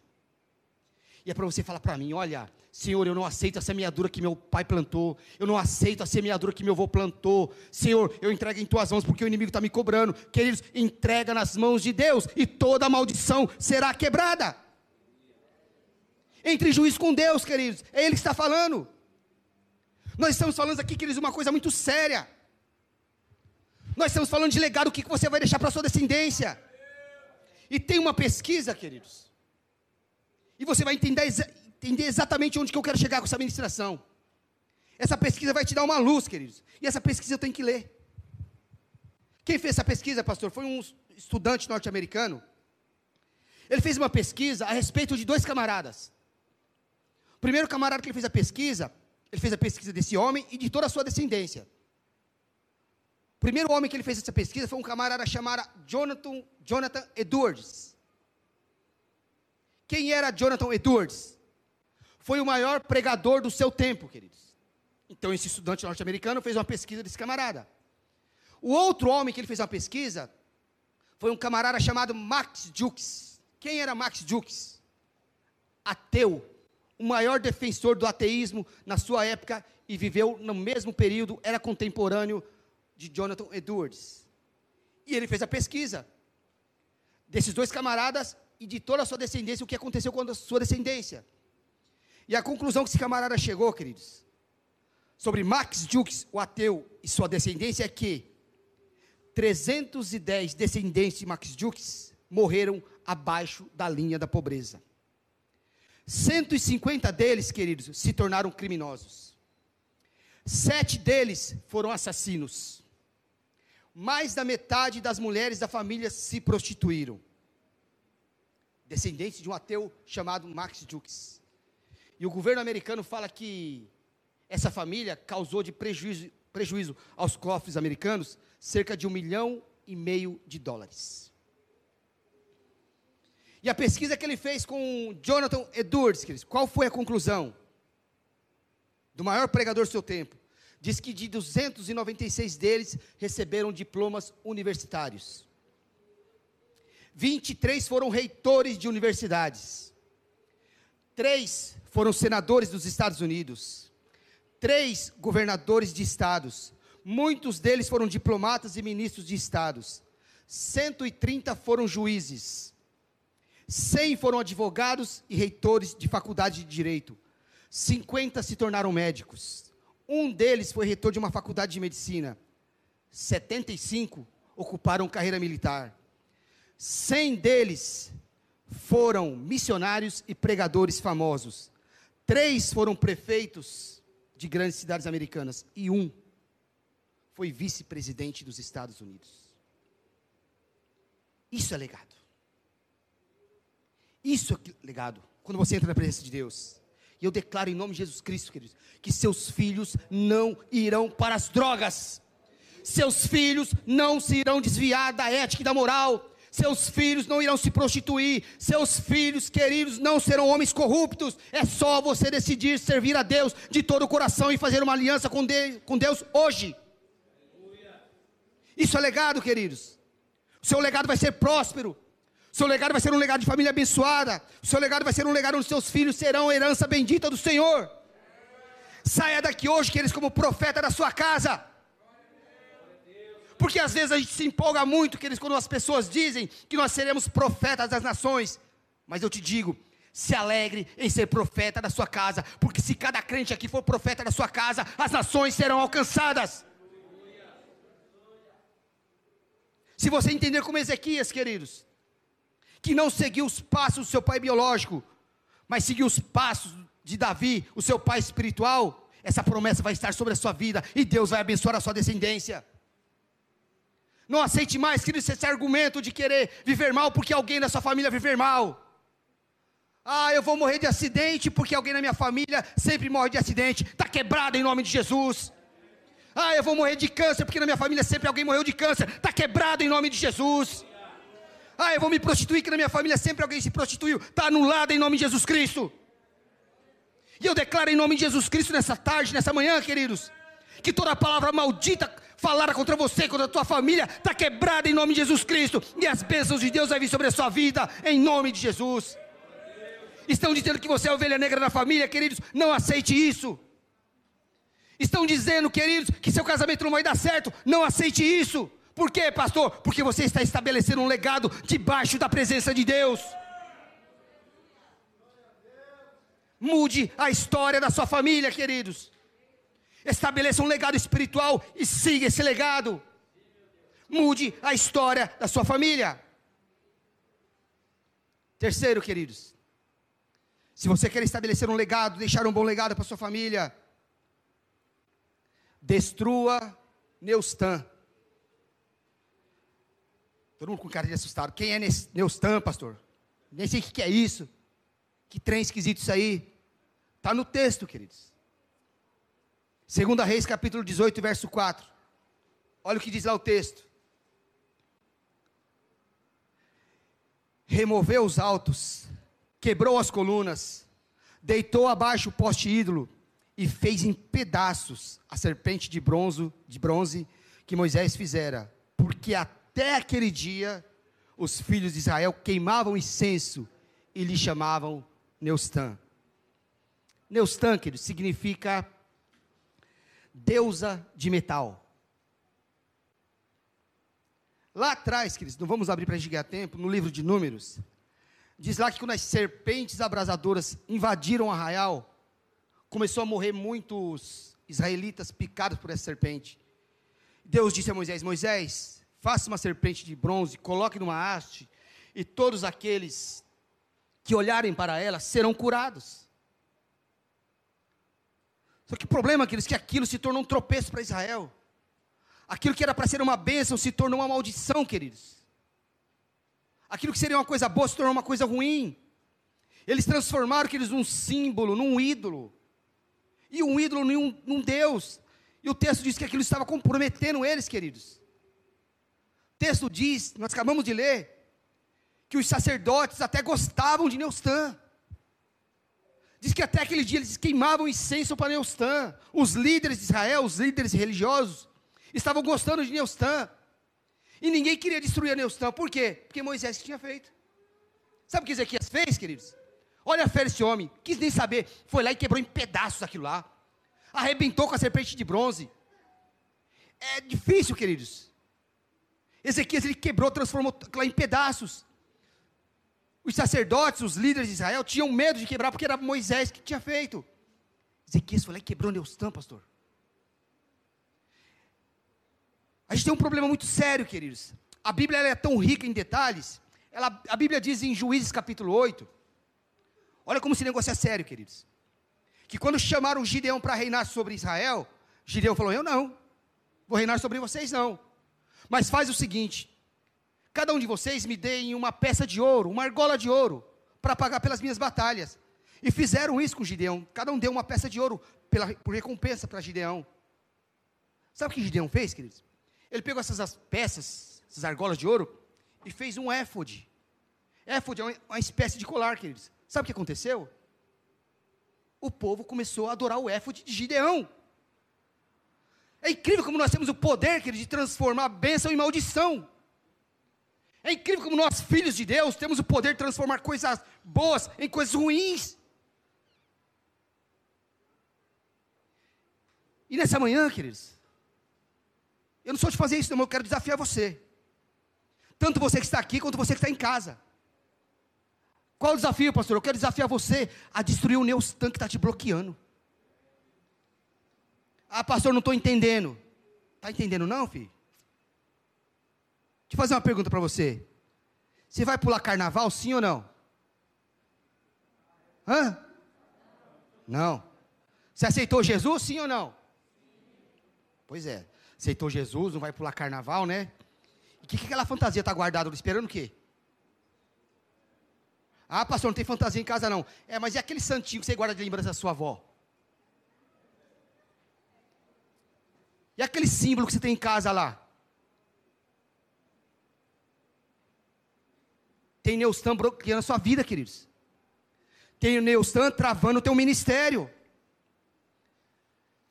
A: E é para você falar para mim: olha, Senhor, eu não aceito a semeadura que meu pai plantou, eu não aceito a semeadura que meu avô plantou. Senhor, eu entrego em tuas mãos porque o inimigo está me cobrando. Queridos, entrega nas mãos de Deus e toda maldição será quebrada. Entre em juízo com Deus, queridos, é Ele que está falando. Nós estamos falando aqui, queridos, uma coisa muito séria. Nós estamos falando de legado, o que você vai deixar para sua descendência. E tem uma pesquisa, queridos. E você vai entender, entender exatamente onde que eu quero chegar com essa ministração. Essa pesquisa vai te dar uma luz, queridos. E essa pesquisa eu tenho que ler. Quem fez essa pesquisa, pastor, foi um estudante norte-americano. Ele fez uma pesquisa a respeito de dois camaradas. O primeiro camarada que ele fez a pesquisa, ele fez a pesquisa desse homem e de toda a sua descendência. O primeiro homem que ele fez essa pesquisa foi um camarada chamado Jonathan, Jonathan Edwards. Quem era Jonathan Edwards? Foi o maior pregador do seu tempo, queridos. Então, esse estudante norte-americano fez uma pesquisa desse camarada. O outro homem que ele fez uma pesquisa foi um camarada chamado Max Jukes. Quem era Max Jukes? Ateu o maior defensor do ateísmo na sua época e viveu no mesmo período, era contemporâneo de Jonathan Edwards. E ele fez a pesquisa desses dois camaradas e de toda a sua descendência, o que aconteceu com a sua descendência. E a conclusão que esse camarada chegou, queridos, sobre Max Jukes, o ateu, e sua descendência é que 310 descendentes de Max Jukes morreram abaixo da linha da pobreza. 150 deles, queridos, se tornaram criminosos. Sete deles foram assassinos. Mais da metade das mulheres da família se prostituíram. Descendentes de um ateu chamado Max Jukes. E o governo americano fala que essa família causou de prejuízo, prejuízo aos cofres americanos cerca de um milhão e meio de dólares. E a pesquisa que ele fez com Jonathan Edwards, qual foi a conclusão? Do maior pregador do seu tempo. diz que de 296 deles receberam diplomas universitários. 23 foram reitores de universidades. Três foram senadores dos Estados Unidos. Três governadores de estados. Muitos deles foram diplomatas e ministros de estados. 130 foram juízes. 100 foram advogados e reitores de faculdade de direito. 50 se tornaram médicos. Um deles foi reitor de uma faculdade de medicina. 75 ocuparam carreira militar. 100 deles foram missionários e pregadores famosos. Três foram prefeitos de grandes cidades americanas. E um foi vice-presidente dos Estados Unidos. Isso é legado. Isso é legado. Quando você entra na presença de Deus. E eu declaro em nome de Jesus Cristo, queridos, que seus filhos não irão para as drogas. Seus filhos não se irão desviar da ética e da moral seus filhos não irão se prostituir, seus filhos queridos não serão homens corruptos. É só você decidir servir a Deus de todo o coração e fazer uma aliança com, de, com Deus hoje. Isso é legado, queridos. O seu legado vai ser próspero. Seu legado vai ser um legado de família abençoada. Seu legado vai ser um legado onde seus filhos serão herança bendita do Senhor. Saia daqui hoje, queridos, como profeta da sua casa. Porque às vezes a gente se empolga muito queridos, quando as pessoas dizem que nós seremos profetas das nações. Mas eu te digo, se alegre em ser profeta da sua casa, porque se cada crente aqui for profeta da sua casa, as nações serão alcançadas. Se você entender como Ezequias, queridos, que não seguiu os passos do seu pai biológico, mas seguiu os passos de Davi, o seu pai espiritual, essa promessa vai estar sobre a sua vida e Deus vai abençoar a sua descendência. Não aceite mais, querido, esse argumento de querer viver mal porque alguém da sua família viver mal. Ah, eu vou morrer de acidente porque alguém na minha família sempre morre de acidente. Está quebrado em nome de Jesus. Ah, eu vou morrer de câncer porque na minha família sempre alguém morreu de câncer. Está quebrado em nome de Jesus. Ah, eu vou me prostituir porque na minha família sempre alguém se prostituiu. Está anulado em nome de Jesus Cristo. E eu declaro em nome de Jesus Cristo nessa tarde, nessa manhã, queridos, que toda palavra maldita falara contra você, contra a tua família, está quebrada em nome de Jesus Cristo, e as bênçãos de Deus vão vir sobre a sua vida, em nome de Jesus. Estão dizendo que você é ovelha negra da família, queridos, não aceite isso. Estão dizendo, queridos, que seu casamento não vai dar certo, não aceite isso. Por quê, pastor? Porque você está estabelecendo um legado debaixo da presença de Deus. Mude a história da sua família, queridos estabeleça um legado espiritual e siga esse legado. Mude a história da sua família. Terceiro, queridos, se você quer estabelecer um legado, deixar um bom legado para sua família, destrua Neustan. Todo mundo com cara de assustado. Quem é Neustan, pastor? Nem sei o que é isso. Que trem esquisito isso aí. Está no texto, queridos. Segunda Reis, capítulo 18, verso 4. Olha o que diz lá o texto. Removeu os altos, quebrou as colunas, deitou abaixo o poste ídolo e fez em pedaços a serpente de bronze, de bronze que Moisés fizera, porque até aquele dia os filhos de Israel queimavam incenso e lhe chamavam Neustã. Neustã, querido, significa deusa de metal. Lá atrás, queridos, não vamos abrir para a gente ganhar tempo, no livro de Números, diz lá que quando as serpentes abrasadoras invadiram o arraial, começou a morrer muitos israelitas picados por essa serpente. Deus disse a Moisés: Moisés, faça uma serpente de bronze, coloque numa haste, e todos aqueles que olharem para ela serão curados. Só que problema, queridos, é que aquilo se tornou um tropeço para Israel. Aquilo que era para ser uma bênção se tornou uma maldição, queridos. Aquilo que seria uma coisa boa se tornou uma coisa ruim. Eles transformaram aqueles num símbolo, num ídolo. E um ídolo num, num Deus. E o texto diz que aquilo estava comprometendo eles, queridos. Texto diz, nós acabamos de ler, que os sacerdotes até gostavam de Neustã. Diz que até aquele dia eles queimavam incenso para Neustã. Os líderes de Israel, os líderes religiosos, estavam gostando de Neustã. E ninguém queria destruir Neustã. Por quê? Porque Moisés tinha feito. Sabe o que Ezequias fez, queridos? Olha a fé desse homem, quis nem saber. Foi lá e quebrou em pedaços aquilo lá. Arrebentou com a serpente de bronze. É difícil, queridos. Ezequias ele quebrou, transformou lá em pedaços. Os sacerdotes, os líderes de Israel, tinham medo de quebrar, porque era Moisés que tinha feito. Ezequias foi lá e quebrou Neustã, pastor. A gente tem um problema muito sério, queridos. A Bíblia é tão rica em detalhes. Ela, a Bíblia diz em Juízes capítulo 8. Olha como esse negócio é sério, queridos. Que quando chamaram Gideão para reinar sobre Israel, Gideão falou: Eu não, vou reinar sobre vocês não. Mas faz o seguinte: cada um de vocês me deem uma peça de ouro, uma argola de ouro, para pagar pelas minhas batalhas. E fizeram isso com Gideão. Cada um deu uma peça de ouro pela, por recompensa para Gideão. Sabe o que Gideão fez, queridos? Ele pegou essas peças, essas argolas de ouro, e fez um éfode. Éfode é uma, uma espécie de colar, queridos. Sabe o que aconteceu? O povo começou a adorar o éfode de Gideão. É incrível como nós temos o poder, queridos, de transformar bênção em maldição. É incrível como nós, filhos de Deus, temos o poder de transformar coisas boas em coisas ruins. E nessa manhã, queridos, eu não sou de fazer isso, não, eu quero desafiar você. Tanto você que está aqui, quanto você que está em casa. Qual o desafio, pastor? Eu quero desafiar você a destruir o Neustan que está te bloqueando. Ah, pastor, não estou entendendo. Está entendendo não, filho? Deixa eu fazer uma pergunta para você. Você vai pular carnaval, sim ou não? Hã? Não. Você aceitou Jesus, sim ou não? Pois é aceitou Jesus, não vai pular carnaval, né? E o que, que aquela fantasia está guardada, esperando o quê? Ah, pastor, não tem fantasia em casa não. É, mas e aquele santinho que você guarda de lembrança da sua avó? E aquele símbolo que você tem em casa lá? Tem Neustan bloqueando a sua vida, queridos. Tem Neustan travando o teu ministério.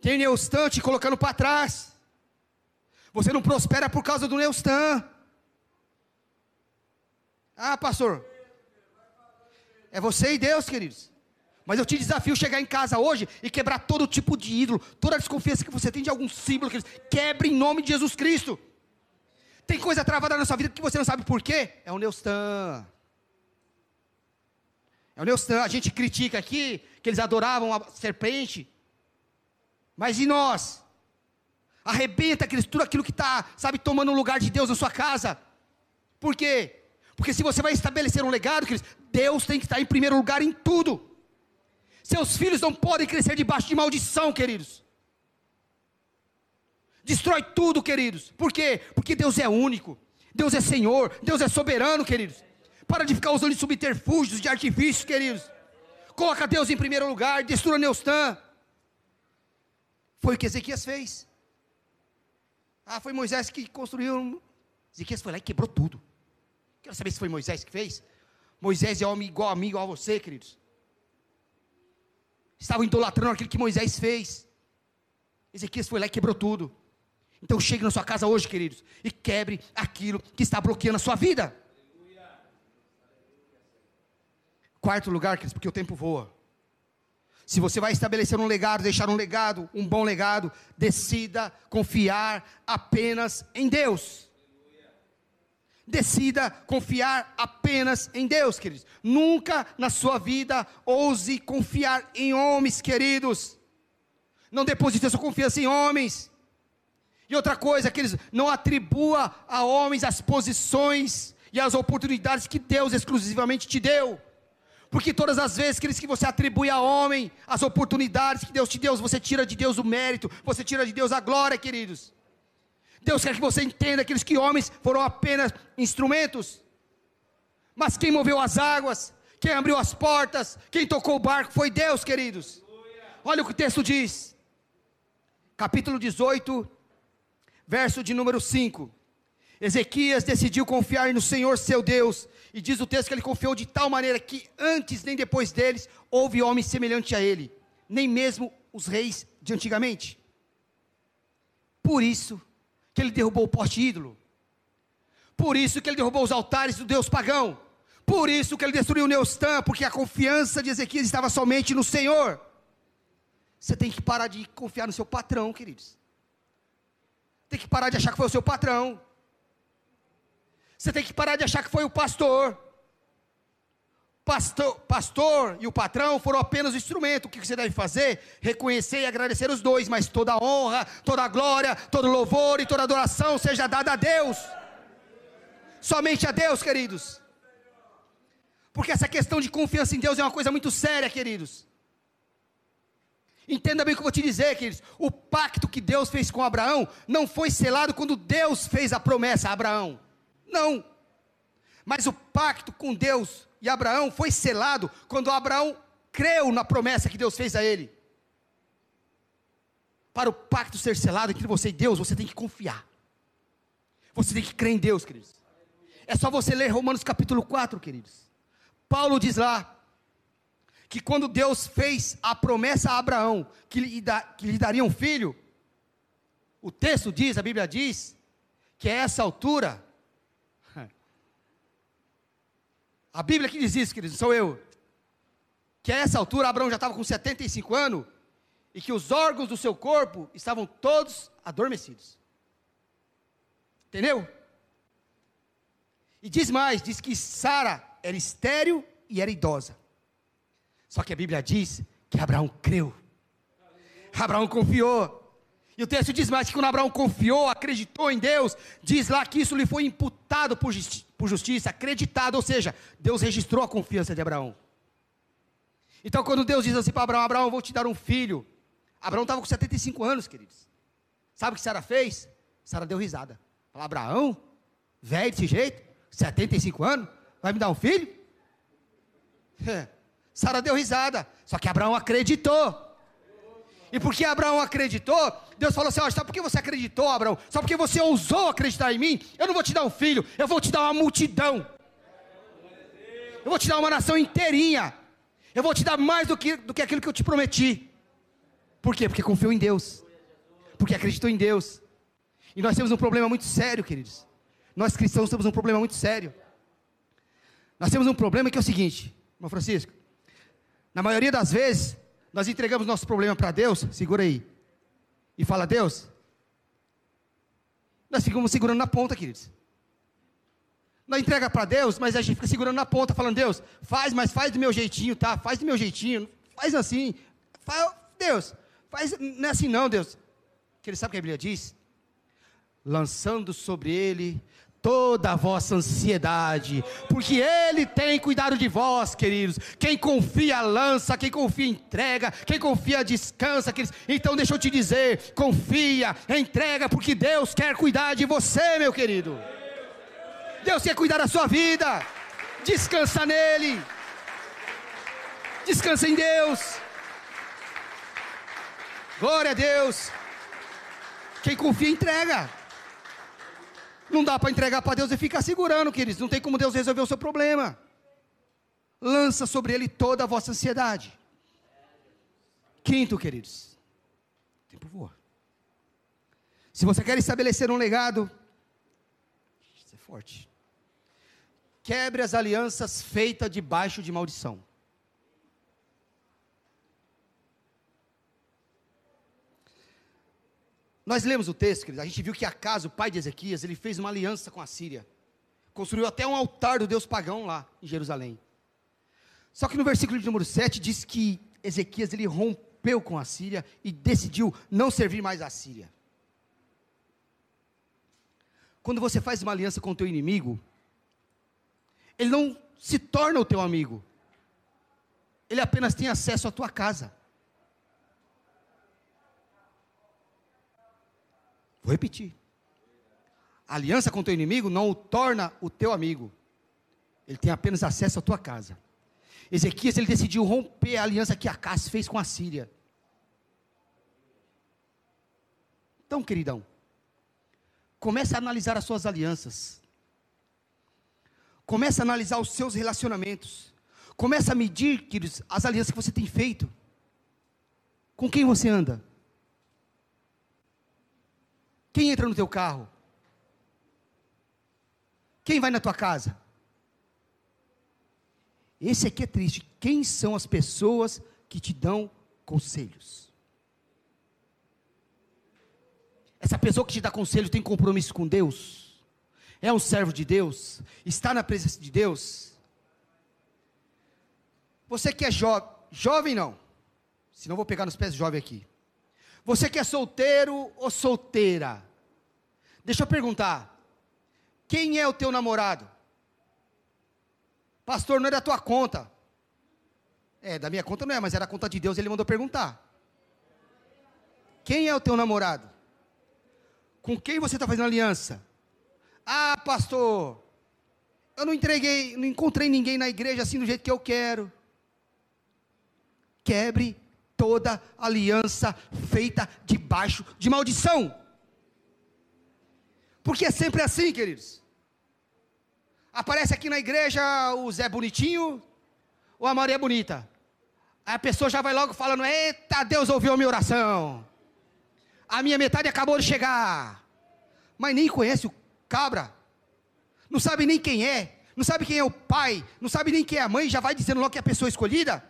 A: Tem Neustan te colocando para trás. Você não prospera por causa do Neustan. Ah, pastor. É você e Deus, queridos. Mas eu te desafio chegar em casa hoje e quebrar todo tipo de ídolo, toda a desconfiança que você tem de algum símbolo, queridos. Quebre em nome de Jesus Cristo. Tem coisa travada na sua vida que você não sabe por quê? É o Neustan. É o Neustan. A gente critica aqui que eles adoravam a serpente. Mas e nós? Arrebenta tudo aquilo que está, sabe, tomando o lugar de Deus na sua casa. Por quê? Porque se você vai estabelecer um legado, Deus tem que estar em primeiro lugar em tudo. Seus filhos não podem crescer debaixo de maldição, queridos. Destrói tudo, queridos. Por quê? Porque Deus é único. Deus é Senhor. Deus é soberano, queridos. Para de ficar usando de subterfúgios, de artifícios, queridos. Coloca Deus em primeiro lugar. Destrua Neustã. Foi o que Ezequias fez. Ah, foi Moisés que construiu. Ezequias foi lá e quebrou tudo. Quero saber se foi Moisés que fez. Moisés é homem igual a mim, igual a você, queridos. Estavam idolatrando aquilo que Moisés fez. Ezequias foi lá e quebrou tudo. Então chegue na sua casa hoje, queridos, e quebre aquilo que está bloqueando a sua vida. Quarto lugar, queridos, porque o tempo voa. Se você vai estabelecer um legado, deixar um legado, um bom legado, decida confiar apenas em Deus. Decida confiar apenas em Deus, queridos. Nunca na sua vida ouse confiar em homens, queridos. Não deposite a sua confiança em homens. E outra coisa, queridos, não atribua a homens as posições e as oportunidades que Deus exclusivamente te deu. Porque todas as vezes queridos, que você atribui a homem as oportunidades que Deus te deu, você tira de Deus o mérito, você tira de Deus a glória, queridos. Deus quer que você entenda aqueles que homens foram apenas instrumentos. Mas quem moveu as águas, quem abriu as portas, quem tocou o barco foi Deus, queridos. Olha o que o texto diz. Capítulo 18, verso de número 5. Ezequias decidiu confiar no Senhor seu Deus, e diz o texto que ele confiou de tal maneira que antes nem depois deles houve homem semelhante a ele, nem mesmo os reis de antigamente. Por isso que ele derrubou o poste ídolo. Por isso que ele derrubou os altares do Deus pagão. Por isso que ele destruiu o Neustã, porque a confiança de Ezequias estava somente no Senhor. Você tem que parar de confiar no seu patrão, queridos. Tem que parar de achar que foi o seu patrão. Você tem que parar de achar que foi o pastor. Pastor, pastor e o patrão foram apenas o instrumento. O que você deve fazer? Reconhecer e agradecer os dois, mas toda a honra, toda a glória, todo louvor e toda adoração seja dada a Deus. Somente a Deus, queridos. Porque essa questão de confiança em Deus é uma coisa muito séria, queridos. Entenda bem o que eu vou te dizer, queridos. O pacto que Deus fez com Abraão não foi selado quando Deus fez a promessa a Abraão. Não. Mas o pacto com Deus e Abraão foi selado quando Abraão creu na promessa que Deus fez a ele. Para o pacto ser selado entre você e Deus, você tem que confiar. Você tem que crer em Deus, queridos. É só você ler Romanos capítulo 4, queridos. Paulo diz lá que quando Deus fez a promessa a Abraão que lhe, da, que lhe daria um filho, o texto diz, a Bíblia diz, que a essa altura, a Bíblia que diz isso, queridos, sou eu, que a essa altura Abraão já estava com 75 anos e que os órgãos do seu corpo estavam todos adormecidos. Entendeu? E diz mais, diz que Sara era estéril e era idosa. Só que a Bíblia diz que Abraão creu. Abraão confiou. E o texto diz mais que quando Abraão confiou, acreditou em Deus, diz lá que isso lhe foi imputado por, justi por justiça, acreditado, ou seja, Deus registrou a confiança de Abraão. Então, quando Deus diz assim para Abraão: Abraão, eu vou te dar um filho. Abraão estava com 75 anos, queridos. Sabe o que Sara fez? Sara deu risada. Falou: Abraão, velho desse jeito, 75 anos, vai me dar um filho? [LAUGHS] Sara deu risada. Só que Abraão acreditou. E porque Abraão acreditou, Deus falou assim: ó, só porque você acreditou, Abraão, só porque você ousou acreditar em mim, eu não vou te dar um filho, eu vou te dar uma multidão. Eu vou te dar uma nação inteirinha. Eu vou te dar mais do que, do que aquilo que eu te prometi. Por quê? Porque confiou em Deus. Porque acreditou em Deus. E nós temos um problema muito sério, queridos. Nós cristãos temos um problema muito sério. Nós temos um problema que é o seguinte, irmão Francisco. Na maioria das vezes, nós entregamos nosso problema para Deus, segura aí, e fala, Deus, nós ficamos segurando na ponta, queridos. Nós entrega para Deus, mas a gente fica segurando na ponta, falando, Deus, faz, mas faz do meu jeitinho, tá? Faz do meu jeitinho, faz assim. Deus, faz, não é assim não, Deus. Que ele sabe o que a Bíblia diz? Lançando sobre ele toda a vossa ansiedade, porque Ele tem cuidado de vós, queridos. Quem confia lança, quem confia entrega, quem confia descansa, queridos. Então deixa eu te dizer: confia, entrega, porque Deus quer cuidar de você, meu querido. Deus quer cuidar da sua vida. Descansa nele. Descansa em Deus. Glória a Deus. Quem confia, entrega. Não dá para entregar para Deus e ficar segurando, queridos. Não tem como Deus resolver o seu problema. Lança sobre ele toda a vossa ansiedade. Quinto, queridos. O tempo voa. Se você quer estabelecer um legado, isso é forte. Quebre as alianças feitas debaixo de maldição. Nós lemos o texto, queridos, a gente viu que Acas, o pai de Ezequias, ele fez uma aliança com a Síria. Construiu até um altar do Deus pagão lá em Jerusalém. Só que no versículo de número 7 diz que Ezequias ele rompeu com a Síria e decidiu não servir mais à Síria. Quando você faz uma aliança com o teu inimigo, ele não se torna o teu amigo. Ele apenas tem acesso à tua casa. Vou repetir. A aliança com o teu inimigo não o torna o teu amigo. Ele tem apenas acesso à tua casa. Ezequias ele decidiu romper a aliança que Acas fez com a Síria. Então, queridão, Comece a analisar as suas alianças. Comece a analisar os seus relacionamentos. Comece a medir, queridos, as alianças que você tem feito. Com quem você anda? Quem entra no teu carro? Quem vai na tua casa? Esse aqui é triste. Quem são as pessoas que te dão conselhos? Essa pessoa que te dá conselho tem compromisso com Deus? É um servo de Deus? Está na presença de Deus? Você que é jovem, jovem não, senão vou pegar nos pés jovem aqui. Você que é solteiro ou solteira? Deixa eu perguntar, quem é o teu namorado? Pastor, não é da tua conta. É, da minha conta não é, mas era a conta de Deus, ele mandou perguntar. Quem é o teu namorado? Com quem você está fazendo aliança? Ah, pastor, eu não entreguei, não encontrei ninguém na igreja assim do jeito que eu quero. Quebre toda aliança feita debaixo de maldição. Porque é sempre assim, queridos. Aparece aqui na igreja o Zé Bonitinho ou a Maria Bonita. Aí a pessoa já vai logo falando: Eita, Deus ouviu a minha oração. A minha metade acabou de chegar. Mas nem conhece o cabra. Não sabe nem quem é. Não sabe quem é o pai. Não sabe nem quem é a mãe. Já vai dizendo logo que é a pessoa escolhida.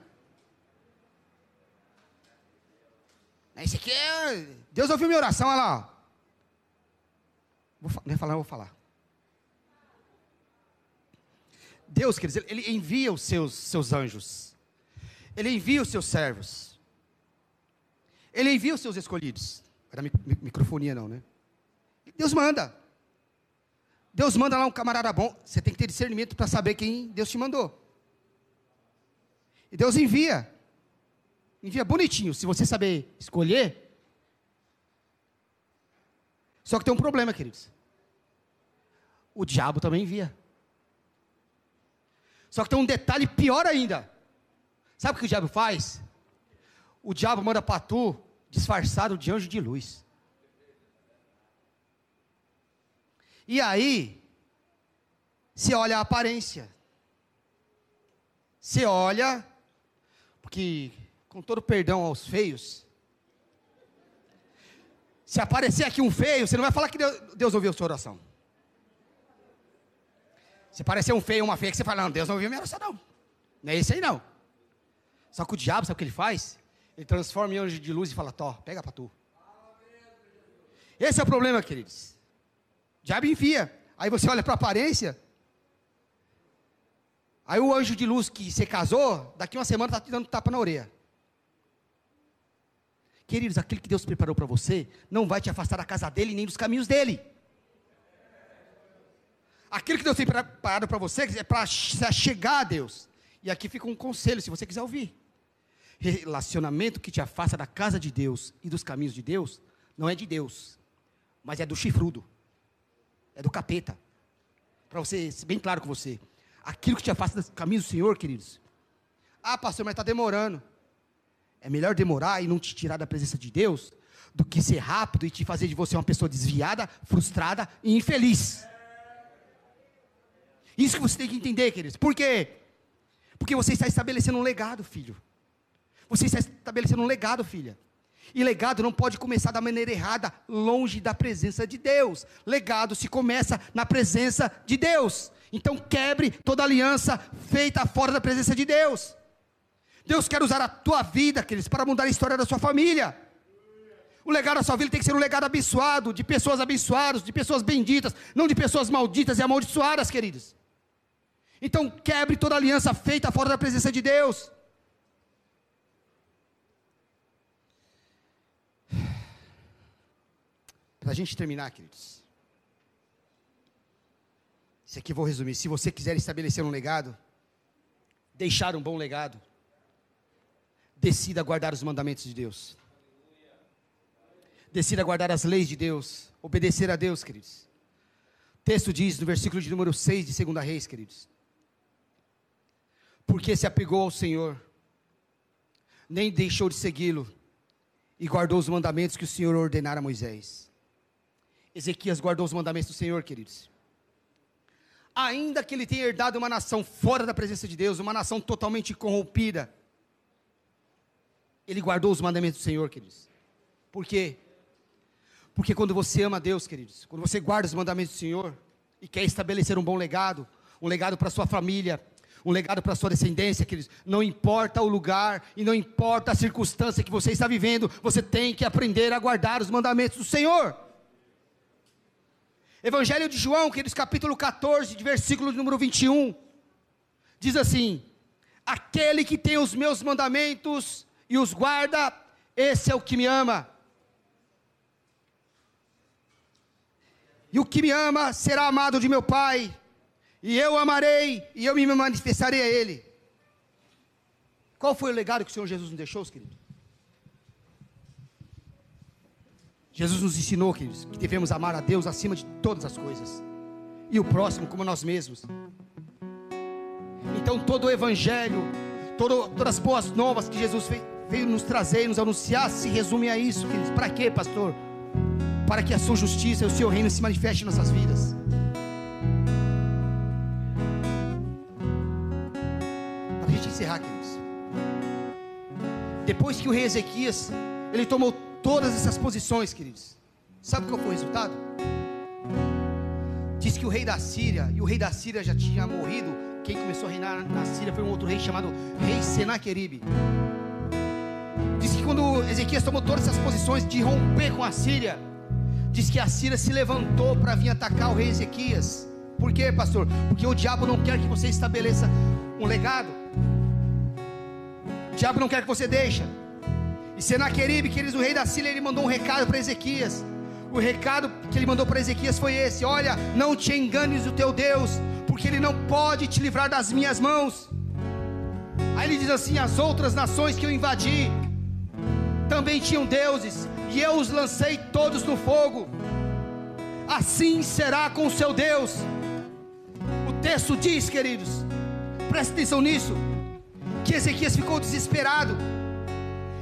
A: Esse aqui é. Deus ouviu minha oração, olha lá. Vou, não é falar, eu vou falar. Deus, quer dizer, Ele envia os seus, seus anjos. Ele envia os seus servos. Ele envia os seus escolhidos. Era microfonia não, né? Deus manda. Deus manda lá um camarada bom. Você tem que ter discernimento para saber quem Deus te mandou. E Deus envia. Envia bonitinho. Se você saber escolher. Só que tem um problema, queridos. O diabo também envia. Só que tem um detalhe pior ainda. Sabe o que o diabo faz? O diabo manda para tu disfarçado de anjo de luz. E aí, você olha a aparência. Você olha, porque, com todo perdão aos feios, se aparecer aqui um feio, você não vai falar que Deus, Deus ouviu a sua oração. Se parecer um feio, uma feia, que você fala, não, Deus não ouviu minha oração, não. Não é isso aí, não. Só que o diabo, sabe o que ele faz? Ele transforma em anjo de luz e fala, Tó, pega para tu. Esse é o problema, queridos. O diabo enfia. Aí você olha para a aparência. Aí o anjo de luz que você casou, daqui uma semana está te dando tapa na orelha. Queridos, aquilo que Deus preparou para você, não vai te afastar da casa dele, nem dos caminhos dele. Aquilo que Deus tem preparado para você é para chegar a Deus. E aqui fica um conselho, se você quiser ouvir. Relacionamento que te afasta da casa de Deus e dos caminhos de Deus, não é de Deus, mas é do chifrudo, é do capeta. Para você ser bem claro com você. Aquilo que te afasta dos caminhos do Senhor, queridos. Ah, pastor, mas está demorando. É melhor demorar e não te tirar da presença de Deus do que ser rápido e te fazer de você uma pessoa desviada, frustrada e infeliz. Isso que você tem que entender, queridos. Por quê? Porque você está estabelecendo um legado, filho. Você está estabelecendo um legado, filha. E legado não pode começar da maneira errada, longe da presença de Deus. Legado se começa na presença de Deus. Então quebre toda aliança feita fora da presença de Deus. Deus quer usar a tua vida, queridos, para mudar a história da sua família. O legado da sua vida tem que ser um legado abençoado, de pessoas abençoadas, de pessoas benditas, não de pessoas malditas e amaldiçoadas, queridos. Então quebre toda aliança feita fora da presença de Deus. Para a gente terminar, queridos. Isso aqui vou resumir. Se você quiser estabelecer um legado, deixar um bom legado, decida guardar os mandamentos de Deus. Decida guardar as leis de Deus, obedecer a Deus, queridos. O texto diz no versículo de número 6 de 2 Reis, queridos porque se apegou ao Senhor, nem deixou de segui-lo, e guardou os mandamentos que o Senhor ordenara a Moisés. Ezequias guardou os mandamentos do Senhor, queridos. Ainda que ele tenha herdado uma nação fora da presença de Deus, uma nação totalmente corrompida, ele guardou os mandamentos do Senhor, queridos. Por quê? Porque quando você ama Deus, queridos, quando você guarda os mandamentos do Senhor e quer estabelecer um bom legado, um legado para sua família, um legado para sua descendência, queridos, não importa o lugar e não importa a circunstância que você está vivendo, você tem que aprender a guardar os mandamentos do Senhor. Evangelho de João, queridos, capítulo 14, de versículo número 21, diz assim: Aquele que tem os meus mandamentos e os guarda, esse é o que me ama. E o que me ama será amado de meu Pai, e eu amarei, e eu me manifestarei a Ele. Qual foi o legado que o Senhor Jesus nos deixou, querido? Jesus nos ensinou, queridos, que devemos amar a Deus acima de todas as coisas, e o próximo como nós mesmos. Então, todo o Evangelho, todo, todas as boas novas que Jesus veio nos trazer, nos anunciar, se resume a isso, queridos. Para quê, pastor? Para que a sua justiça e o seu reino se manifeste em nossas vidas. Encerrar, queridos. Depois que o rei Ezequias, ele tomou todas essas posições, queridos. Sabe qual foi o resultado? Diz que o rei da Síria, e o rei da Síria já tinha morrido. Quem começou a reinar na Síria foi um outro rei chamado Rei Senaqueribe. Diz que quando Ezequias tomou todas essas posições de romper com a Síria, diz que a Síria se levantou para vir atacar o rei Ezequias. Por quê, pastor? Porque o diabo não quer que você estabeleça um legado. Diabo não quer que você deixe. E Senaqueribe, que eles, o rei da Síria, ele mandou um recado para Ezequias. O recado que ele mandou para Ezequias foi esse: Olha, não te enganes do teu Deus, porque ele não pode te livrar das minhas mãos. Aí ele diz assim: As outras nações que eu invadi, também tinham deuses, e eu os lancei todos no fogo. Assim será com o seu Deus. O texto diz, queridos, preste atenção nisso, que Ezequias ficou desesperado,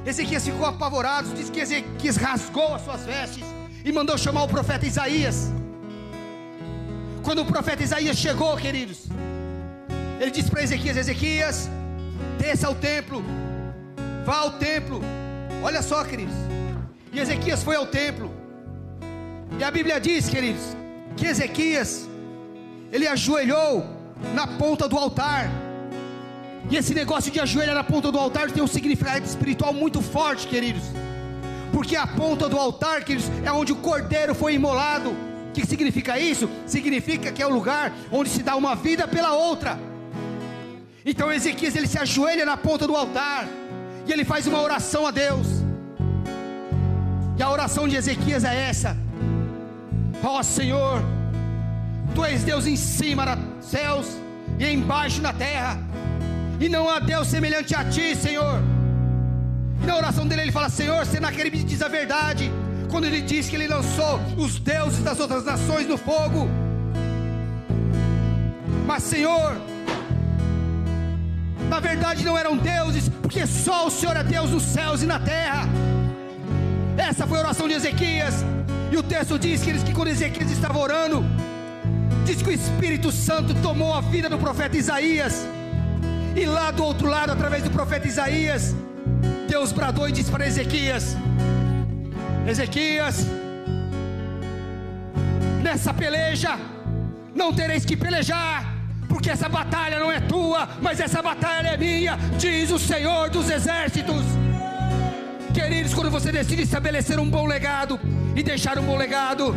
A: Ezequias ficou apavorado, diz que Ezequias rasgou as suas vestes e mandou chamar o profeta Isaías. Quando o profeta Isaías chegou, queridos, ele disse para Ezequias: Ezequias, desça ao templo, vá ao templo, Olha só, queridos. E Ezequias foi ao templo. E a Bíblia diz, queridos, que Ezequias ele ajoelhou na ponta do altar. E esse negócio de ajoelhar na ponta do altar tem um significado espiritual muito forte, queridos. Porque a ponta do altar, queridos, é onde o cordeiro foi imolado. O que significa isso? Significa que é o lugar onde se dá uma vida pela outra. Então Ezequias ele se ajoelha na ponta do altar e ele faz uma oração a Deus. E a oração de Ezequias é essa: Ó oh, Senhor, Tu és Deus em cima dos céus e embaixo na terra, e não há Deus semelhante a Ti, Senhor. E na oração dele ele fala: Senhor, Senaqueribe diz a verdade, quando ele diz que ele lançou os deuses das outras nações no fogo. Mas, Senhor, na verdade não eram deuses, porque só o Senhor é Deus nos céus e na terra. Essa foi a oração de Ezequias. E o texto diz que, que quando Ezequias estava orando, diz que o Espírito Santo tomou a vida do profeta Isaías. E lá do outro lado, através do profeta Isaías, Deus bradou e disse para Ezequias: Ezequias, nessa peleja não tereis que pelejar, porque essa batalha não é tua, mas essa batalha é minha, diz o Senhor dos exércitos. Queridos, quando você decide estabelecer um bom legado e deixar um bom legado,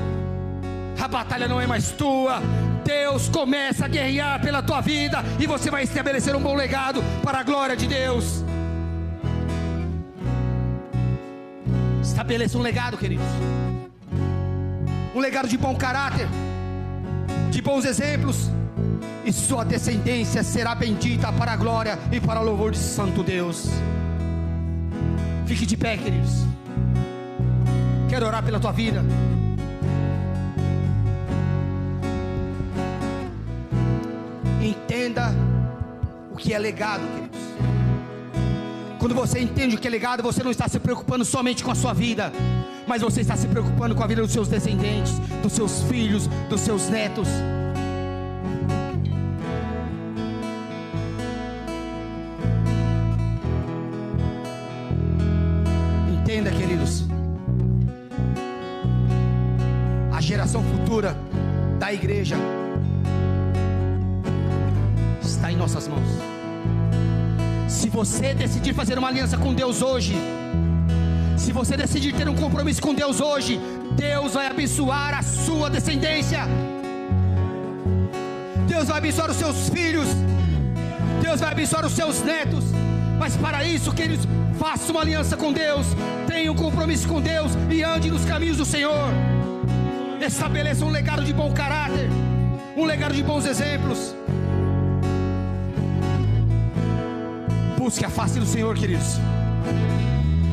A: a batalha não é mais tua. Deus começa a guerrear pela tua vida e você vai estabelecer um bom legado para a glória de Deus. Estabeleça um legado, queridos. Um legado de bom caráter, de bons exemplos, e sua descendência será bendita para a glória e para o louvor de Santo Deus. Fique de pé, queridos. Quero orar pela tua vida. Entenda o que é legado, queridos. Quando você entende o que é legado, você não está se preocupando somente com a sua vida, mas você está se preocupando com a vida dos seus descendentes, dos seus filhos, dos seus netos. Entenda, queridos, a geração futura da igreja nossas mãos. Se você decidir fazer uma aliança com Deus hoje, se você decidir ter um compromisso com Deus hoje, Deus vai abençoar a sua descendência. Deus vai abençoar os seus filhos. Deus vai abençoar os seus netos. Mas para isso, queridos, faça uma aliança com Deus, tenha um compromisso com Deus e ande nos caminhos do Senhor. Estabeleça um legado de bom caráter, um legado de bons exemplos. Busque a face do Senhor, queridos.